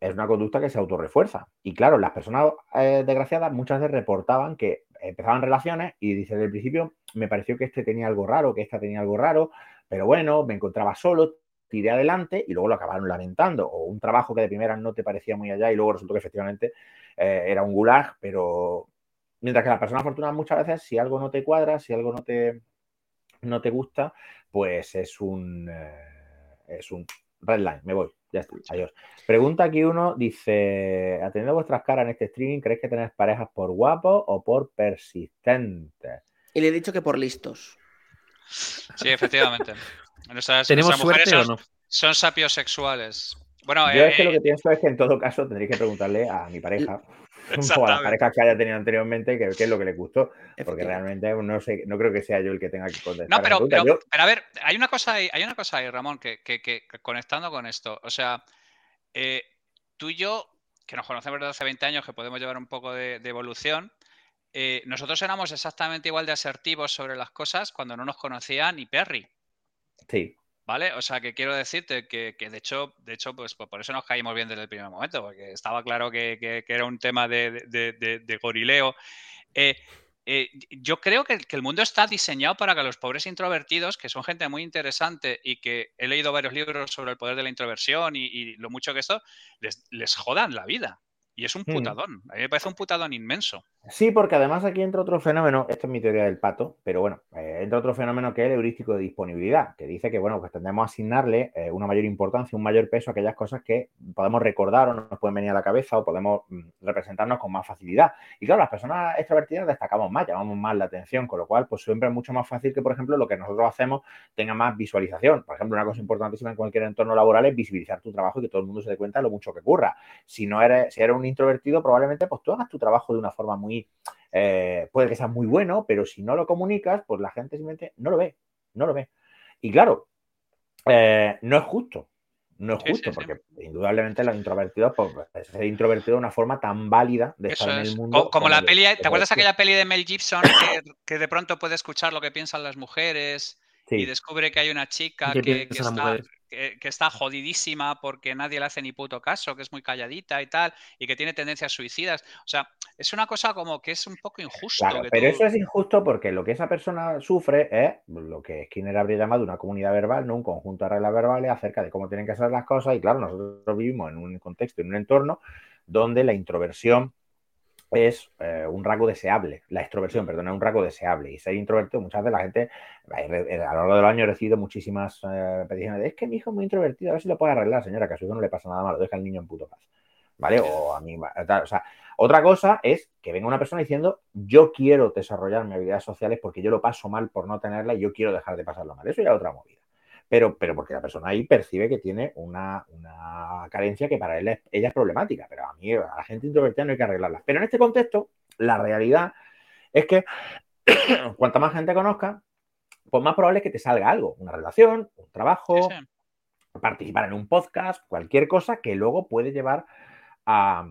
es una conducta que se autorrefuerza. Y claro, las personas eh, desgraciadas muchas veces reportaban que empezaban relaciones y dice desde el principio me pareció que este tenía algo raro, que esta tenía algo raro, pero bueno, me encontraba solo, tiré adelante y luego lo acabaron lamentando. O un trabajo que de primera no te parecía muy allá y luego resultó que efectivamente eh, era un gulag, pero mientras que las personas afortunadas muchas veces, si algo no te cuadra, si algo no te, no te gusta, pues es un, eh, es un red line, me voy. Ya está, adiós. Pregunta aquí uno, dice, atendiendo vuestras caras en este streaming, ¿creéis que tenéis parejas por guapos o por persistentes? Y le he dicho que por listos. Sí, efectivamente. ¿Tenemos suerte o no? Son sapiosexuales. Bueno, Yo es que lo eh, que pienso es que en todo caso tendréis que preguntarle a mi pareja [laughs] o a las parejas que haya tenido anteriormente qué es lo que le gustó. Porque realmente no sé, no creo que sea yo el que tenga que contestar. No, pero, pero, a ver, hay una cosa ahí, hay una cosa ahí, Ramón, que, conectando con esto. O sea, eh, tú y yo que nos conocemos desde hace 20 años, que podemos llevar un poco de, evolución, eh, nosotros éramos exactamente igual de asertivos sobre las cosas cuando no nos conocía ni Perry. Sí. ¿Vale? O sea, que quiero decirte que, de hecho, de hecho, pues, por eso nos caímos bien desde el primer momento, porque estaba claro que, era un tema de, gorileo. Eh, eh, yo creo que, el mundo está diseñado para que los pobres introvertidos, que son gente muy interesante y que he leído varios libros sobre el poder de la introversión y, lo mucho que esto, les, les jodan la vida. Y es un hmm. putadón. A mí me parece un putadón inmenso. Sí, porque además aquí entra otro fenómeno, esto es mi teoría del pato, pero bueno, eh, entra otro fenómeno que es el heurístico de disponibilidad, que dice que, bueno, pues tendemos a asignarle eh, una mayor importancia, un mayor peso a aquellas cosas que podemos recordar o nos pueden venir a la cabeza o podemos mm, representarnos con más facilidad. Y claro, las personas extrovertidas destacamos más, llamamos más la atención, con lo cual, pues siempre es mucho más fácil que, por ejemplo, lo que nosotros hacemos tenga más visualización. Por ejemplo, una cosa importantísima en cualquier entorno laboral es visibilizar tu trabajo y que todo el mundo se dé cuenta de lo mucho que curra. Si no eres, si eres un introvertido, probablemente pues tú hagas tu trabajo de una forma muy eh, puede que sea muy bueno, pero si no lo comunicas, pues la gente simplemente no lo ve, no lo ve. Y claro, eh, no es justo, no es justo, porque indudablemente los introvertidos, pues, pues ser introvertido de una forma tan válida de estar en el mundo. Como, la peli, ¿te acuerdas aquella peli de Mel Gibson que, de pronto puede escuchar lo que piensan las mujeres y descubre que hay una chica que, está, que, está jodidísima porque nadie le hace ni puto caso, que es muy calladita y tal, y que tiene tendencias suicidas. O sea, es una cosa como que es un poco injusto. pero eso es injusto porque lo que esa persona sufre es lo que Skinner habría llamado una comunidad verbal, no un conjunto de reglas verbales acerca de cómo tienen que ser las cosas. Y claro, nosotros vivimos en un contexto, en un entorno donde la introversión es eh, un rasgo deseable, la extroversión, perdón, es un rasgo deseable. Y ser introvertido, muchas veces la gente, eh, a lo largo del año he recibido muchísimas eh, peticiones de, es que mi hijo es muy introvertido, a ver si lo puede arreglar, señora, que a su hijo no le pasa nada malo, deja al niño en puto paz. ¿Vale? O a mí, o sea, otra cosa es que venga una persona diciendo, yo quiero desarrollar mis habilidades sociales porque yo lo paso mal por no tenerla y yo quiero dejar de pasarlo mal. Eso ya es otra movida pero, pero porque la persona ahí percibe que tiene una, carencia que para él ella es problemática, pero a mí, a la gente introvertida no hay que arreglarla. Pero en este contexto, la realidad es que [coughs] cuanta más gente conozca, pues más probable es que te salga algo, una relación, un trabajo, participar en un podcast, cualquier cosa que luego puede llevar a,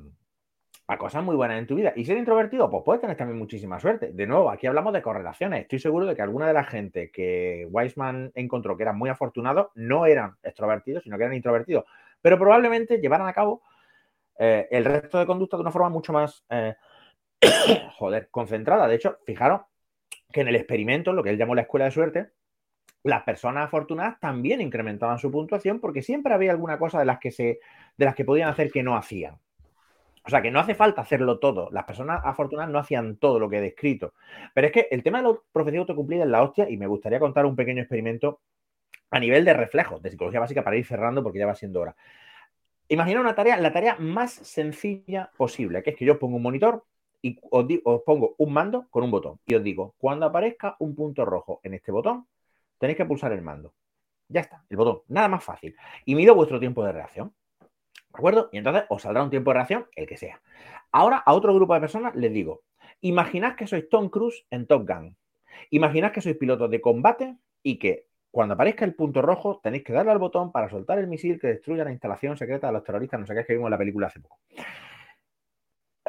a cosas muy buenas en tu vida. Y ser introvertido, pues puedes tener también muchísima suerte. De nuevo, aquí hablamos de correlaciones. Estoy seguro de que alguna de la gente que Weisman encontró que eran muy afortunados no eran extrovertidos, sino que eran introvertidos. Pero probablemente llevaran a cabo eh, el resto de conducta de una forma mucho más, eh, [coughs] concentrada. De hecho, fijaros que en el experimento, lo que él llamó la escuela de suerte, las personas afortunadas también incrementaban su puntuación porque siempre había alguna cosa de las que se, de las que podían hacer que no hacían. O sea, que no hace falta hacerlo todo. Las personas afortunadas no hacían todo lo que he descrito. Pero es que el tema de la profecía autocumplida es la hostia y me gustaría contar un pequeño experimento a nivel de reflejos, de psicología básica, para ir cerrando porque ya va siendo hora. Imagina una tarea, la tarea más sencilla posible, que es que yo pongo un monitor y os, os pongo un mando con un botón y os digo, cuando aparezca un punto rojo en este botón, tenéis que pulsar el mando. Ya está, el botón, nada más fácil. Y mido vuestro tiempo de reacción. ¿De acuerdo? Y entonces os saldrá un tiempo de reacción, el que sea. Ahora a otro grupo de personas les digo, imaginad que sois Tom Cruise en Top Gun. Imaginad que sois pilotos de combate y que cuando aparezca el punto rojo tenéis que darle al botón para soltar el misil que destruya la instalación secreta de los terroristas, no sé qué es que vimos en la película hace poco.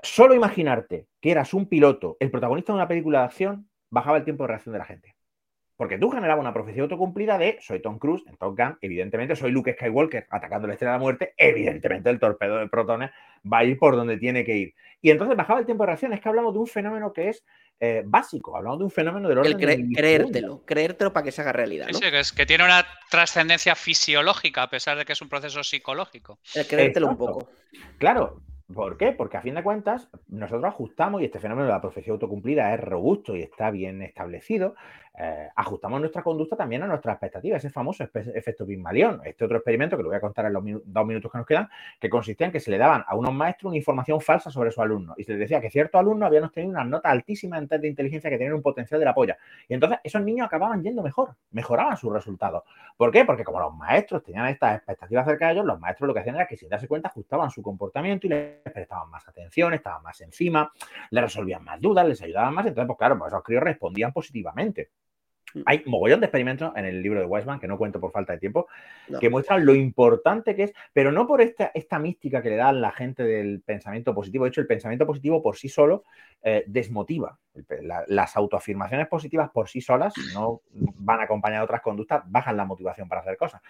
Solo imaginarte que eras un piloto, el protagonista de una película de acción, bajaba el tiempo de reacción de la gente. Porque tú generabas una profecía autocumplida de soy Tom Cruise en Top Gun, evidentemente soy Luke Skywalker atacando la estrella de la muerte, evidentemente el torpedo de protones va a ir por donde tiene que ir. Y entonces bajaba el tiempo de reacción. Es que hablamos de un fenómeno que es eh, básico, hablamos de un fenómeno del orden. El creértelo, creértelo para que se haga realidad. Sí, que, es, que tiene una trascendencia fisiológica a pesar de que es un proceso psicológico. El creértelo un poco. Claro, ¿Por qué? Porque a fin de cuentas nosotros ajustamos, y este fenómeno de la profecía autocumplida es robusto y está bien establecido, eh, ajustamos nuestra conducta también a nuestras expectativas, ese famoso efecto Pygmalion. Este otro experimento, que lo voy a contar en los dos minutos que nos quedan, que consistía en que se le daban a unos maestros una información falsa sobre su alumno y se les decía que ciertos alumnos habían obtenido una nota altísima en test de inteligencia que tenían un potencial de la polla. Y entonces esos niños acababan yendo mejor, mejoraban sus resultados. ¿Por qué? Porque como los maestros tenían estas expectativas acerca de ellos, los maestros lo que hacían era que sin darse cuenta ajustaban su comportamiento y les prestaban más atención, estaban más encima, les resolvían más dudas, les ayudaban más. Entonces, pues claro, pues esos críos respondían positivamente. Mm. Hay mogollón de experimentos en el libro de Weisman, que no cuento por falta de tiempo, que muestran lo importante que es, pero no por esta, esta mística que le da la gente del pensamiento positivo. De hecho, el pensamiento positivo por sí solo eh, desmotiva. las autoafirmaciones positivas por sí solas no van acompañadas de otras conductas, bajan la motivación para hacer cosas.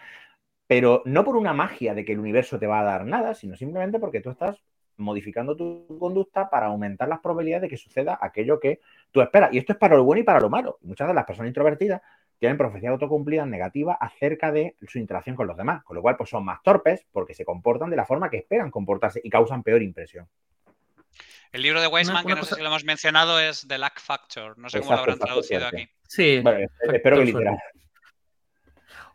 Pero no por una magia de que el universo te va a dar nada, sino simplemente porque tú estás modificando tu conducta para aumentar las probabilidades de que suceda aquello que tú esperas. Y esto es para lo bueno y para lo malo. Muchas de las personas introvertidas tienen profecías autocumplidas negativas acerca de su interacción con los demás, con lo cual pues son más torpes porque se comportan de la forma que esperan comportarse y causan peor impresión. El libro de Weisman, que no sé si lo hemos mencionado, es The Lack Factor. No sé cómo lo habrán traducido aquí. Sí. espero que literal.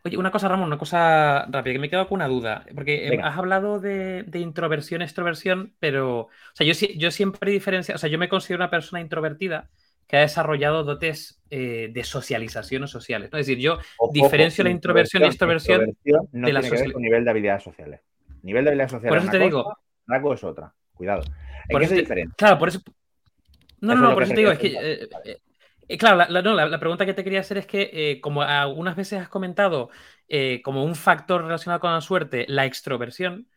Oye, una cosa, Ramón, una cosa rápida, que me he quedado con una duda. Porque eh, has hablado de, introversión, extroversión, pero. O sea, yo, yo siempre diferencio. O sea, yo me considero una persona introvertida que ha desarrollado dotes eh, de socialización o sociales. Es decir, yo diferencio la introversión y extroversión no de la tiene nivel de habilidades sociales. Nivel de habilidades sociales. Por eso te digo. Es otra. Cuidado. por eso es diferente. Claro, por eso. No, no, no, por eso te digo, es que eh, claro, la, pregunta que te quería hacer es que, eh, como algunas veces has comentado, eh, como un factor relacionado con la suerte, la extroversión,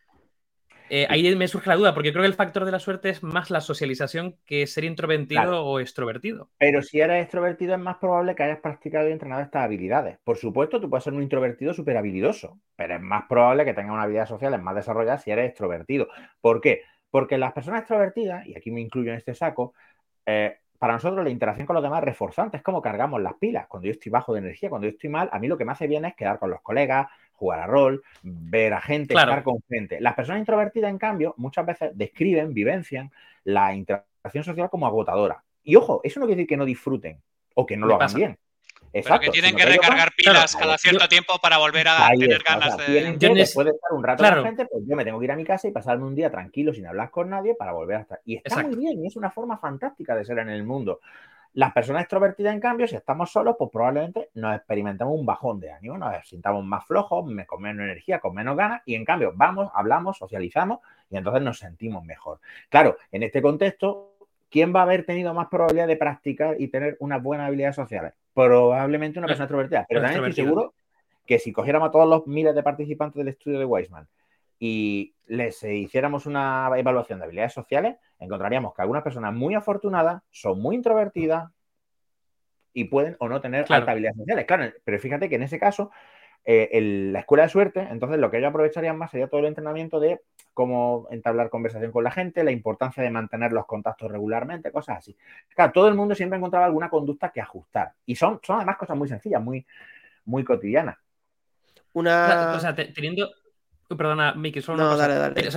ahí me surge la duda, porque creo que el factor de la suerte es más la socialización que ser introvertido o extrovertido. Pero si eres extrovertido es más probable que hayas practicado y entrenado estas habilidades. Por supuesto, tú puedes ser un introvertido súper habilidoso, pero es más probable que tengas una habilidad social más desarrollada si eres extrovertido. ¿Por qué? Porque las personas extrovertidas, y aquí me incluyo en este saco, para nosotros la interacción con los demás es reforzante, es como cargamos las pilas. Cuando yo estoy bajo de energía, cuando yo estoy mal, a mí lo que me hace bien es quedar con los colegas, jugar a rol, ver a gente, estar con gente. Las personas introvertidas, en cambio, muchas veces describen, vivencian la interacción social como agotadora. Y ojo, eso no quiere decir que no disfruten o que no lo hagan bien. Exacto, Pero que tienen que recargar pilas cada cierto tiempo para volver a tener ganas de. Yo después de estar un rato con la gente, pues yo me tengo que ir a mi casa y pasarme un día tranquilo sin hablar con nadie para volver a estar. Y está muy bien, y es una forma fantástica de ser en el mundo. Las personas extrovertidas, en cambio, si estamos solos, pues probablemente nos experimentamos un bajón de ánimo, nos sintamos más flojos, con menos energía, con menos ganas, y en cambio vamos, hablamos, socializamos y entonces nos sentimos mejor. Claro, en este contexto, ¿quién va a haber tenido más probabilidad de practicar y tener unas buenas habilidades sociales? Probablemente una persona extrovertida. Pero también estoy seguro que si cogiéramos a todos los miles de participantes del estudio de Weisman y les hiciéramos una evaluación de habilidades sociales, encontraríamos que algunas personas muy afortunadas son muy introvertidas y pueden o no tener altas habilidades sociales. Claro, pero fíjate que en ese caso eh, la escuela de suerte, entonces lo que ellos aprovecharían más sería todo el entrenamiento de cómo entablar conversación con la gente, la importancia de mantener los contactos regularmente, cosas así. Claro, todo el mundo siempre encontraba alguna conducta que ajustar. Y son, son además cosas muy sencillas, muy, muy cotidianas. Una. O sea, teniendo. Perdona, Miki, solo no, dale, dale.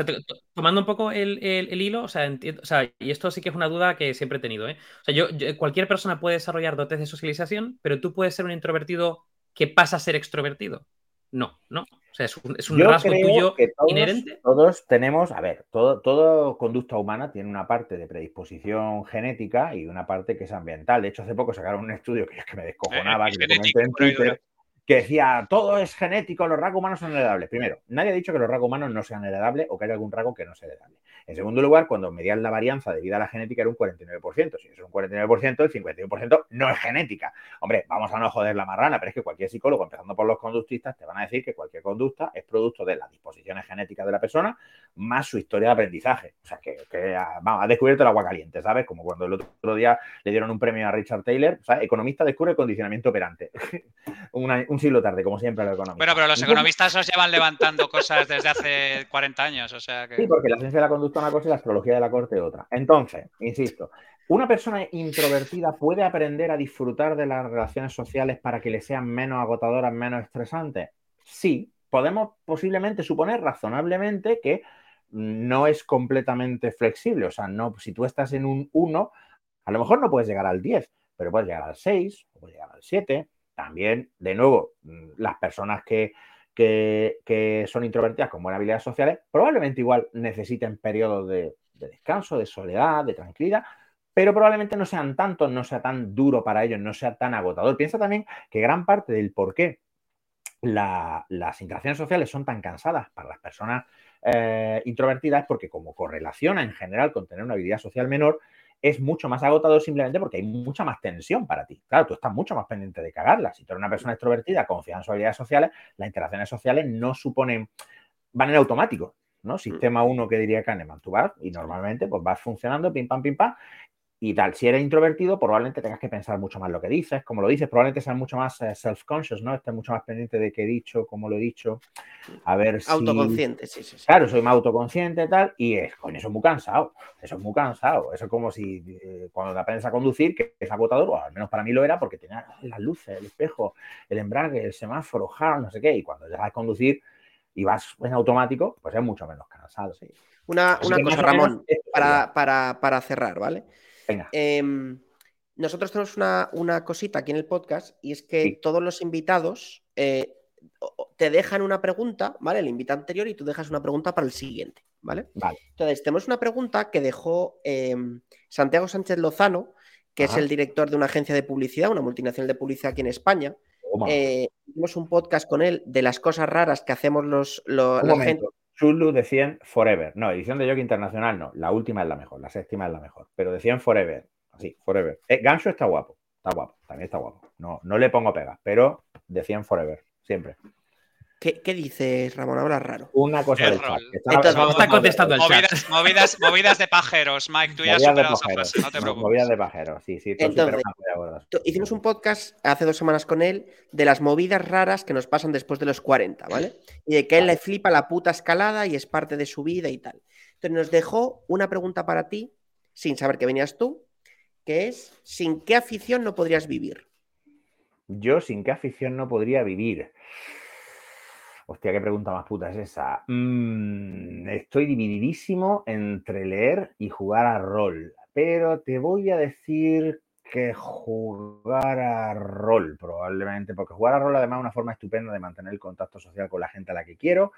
tomando un poco el, hilo, o sea, o sea, y esto sí que es una duda que siempre he tenido, ¿eh? O sea, yo, cualquier persona puede desarrollar dotes de socialización, pero tú puedes ser un introvertido que pasa a ser extrovertido. No, no. O sea, es un, es un rasgo tuyo inherente. Todos tenemos, a ver, todo, todo conducta humana tiene una parte de predisposición genética y una parte que es ambiental. De hecho, hace poco sacaron un estudio que es que me descojonaba, que comenté en Twitter, que decía todo es genético, los rasgos humanos son heredables. Primero, nadie ha dicho que los rasgos humanos no sean heredables o que haya algún rasgo que no sea heredable. En segundo lugar, cuando medían la varianza debido a la genética era un 49%. Si es un 49%, el 51% no es genética. Hombre, vamos a no joder la marrana, pero es que cualquier psicólogo, empezando por los conductistas, te van a decir que cualquier conducta es producto de las disposiciones genéticas de la persona más su historia de aprendizaje. O sea, que, vamos, ha descubierto el agua caliente, ¿sabes? Como cuando el otro día le dieron un premio a Richard Taylor, ¿sabes? Economista descubre el condicionamiento operante. [laughs] un siglo tarde, como siempre, los economistas. Bueno, pero los economistas os llevan levantando cosas desde hace 40 años, o sea que... Sí, porque la ciencia de la conducta una cosa y la astrología de la corte otra. Entonces, insisto, ¿una persona introvertida puede aprender a disfrutar de las relaciones sociales para que le sean menos agotadoras, menos estresantes? Sí, podemos posiblemente suponer razonablemente que no es completamente flexible. O sea, no, si tú estás en un 1, a lo mejor no puedes llegar al 10, pero puedes llegar al 6 o puedes llegar al 7. También, de nuevo, las personas que que, son introvertidas con buenas habilidades sociales, probablemente igual necesiten periodos de, descanso, de soledad, de tranquilidad, pero probablemente no sean tantos, no sea tan duro para ellos, no sea tan agotador. Piensa también que gran parte del por qué las interacciones sociales son tan cansadas para las personas eh, introvertidas es porque como correlaciona en general con tener una habilidad social menor, es mucho más agotador simplemente porque hay mucha más tensión para ti. Claro, tú estás mucho más pendiente de cagarla. Si tú eres una persona extrovertida, confía en sus habilidades sociales, las interacciones sociales no suponen, van en automático. ¿no? Mm. Sistema 1 que diría Kahneman. Tú vas y normalmente pues vas funcionando, pim, pam, pim, pam, y tal. Si eres introvertido, probablemente tengas que pensar mucho más lo que dices, como lo dices, probablemente seas mucho más eh, self-conscious, ¿no? Estés mucho más pendiente de qué he dicho, cómo lo he dicho. A ver si. Autoconsciente, sí, sí, Claro, soy más autoconsciente y tal, y es, coño, eso es muy cansado. Eso es muy cansado. Eso es como si eh, cuando te aprendes a conducir, que es agotador, o al menos para mí lo era, porque tenía las luces, el espejo, el embrague, el semáforo, no sé qué, y cuando dejas de conducir y vas en automático, pues es mucho menos cansado. Sí. Una, cosa, Ramón, para, para, para cerrar, ¿vale? Em, nosotros tenemos una, cosita aquí en el podcast y es que todos los invitados eh, te dejan una pregunta, ¿vale? El invitado anterior y tú dejas una pregunta para el siguiente, ¿vale? Vale. Entonces, tenemos una pregunta que dejó em, Santiago Sánchez Lozano, que es el director de una agencia de publicidad, una multinacional de publicidad aquí en España. Eh, hicimos un podcast con él de las cosas raras que hacemos los, la gente. Chulu de 100 Forever. No, edición de Jockey Internacional no. La última es la mejor, la séptima es la mejor. Pero de 100 Forever. Así, Forever. Eh, Gancho está guapo. Está guapo. También está guapo. No, no le pongo pega, pero de 100 Forever. Siempre. ¿Qué, ¿Qué, dices, Ramón? Habla raro. Una cosa del chat. Está, contestando el movidas, chat. Movidas, movidas, de pajeros, Mike. Tú ya superas esa frase, no te preocupes. Movidas de pajeros, sí, sí. Entonces, hicimos un podcast hace dos semanas con él de las movidas raras que nos pasan después de los 40, ¿vale? Y de que él le flipa la puta escalada y es parte de su vida y tal. Entonces nos dejó una pregunta para ti, sin saber que venías tú, que es, ¿sin qué afición no podrías vivir? Yo, ¿sin qué afición no podría vivir? Hostia, qué pregunta más puta es esa. Mm, estoy divididísimo entre leer y jugar a rol, pero te voy a decir que jugar a rol, probablemente, porque jugar a rol además es una forma estupenda de mantener el contacto social con la gente a la que quiero.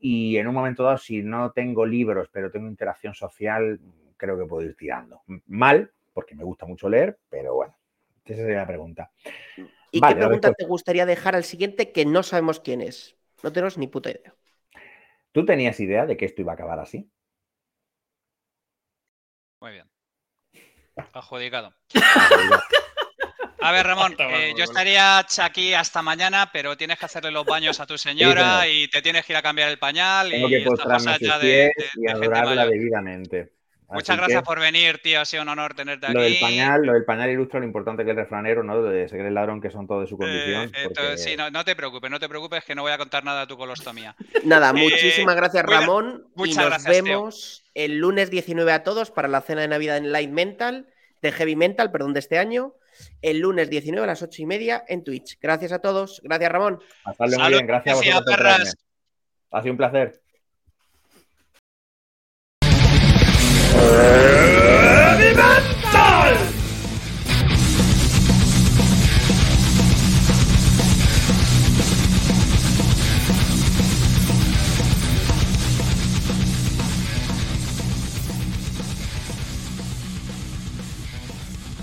Y en un momento dado, si no tengo libros, pero tengo interacción social, creo que puedo ir tirando. Mal, porque me gusta mucho leer, pero bueno, esa sería la pregunta. ¿Y qué pregunta te gustaría dejar al siguiente que no sabemos quién es? No tenemos ni puta idea. ¿Tú tenías idea de que esto iba a acabar así? Muy bien. Adjudicado. [laughs] A ver, Ramón, eh, yo estaría aquí hasta mañana, pero tienes que hacerle los baños a tu [laughs] señora y te tienes que ir a cambiar el pañal Tengo y que postrarme ya de, y adorarla debidamente. Muchas gracias por venir, tío. Ha sido un honor tenerte aquí. Lo del pañal, lo del pañal ilustra lo importante que el refranero, ¿no? De seguir el ladrón, que son todos de su condición. Eh, sí, no, te preocupes, no te preocupes, que no voy a contar nada de tu colostomía. [laughs] Nada, eh, muchísimas gracias, Ramón. y nos vemos el lunes 19 a todos para la cena de Navidad en Light Mental, de Heavy Mental, perdón, de este año. El lunes 19 a las 8 y media en Twitch. Gracias a todos. Gracias, Ramón. Hasta luego, muy bien. Gracias a vosotros. Ha sido un placer. Uh...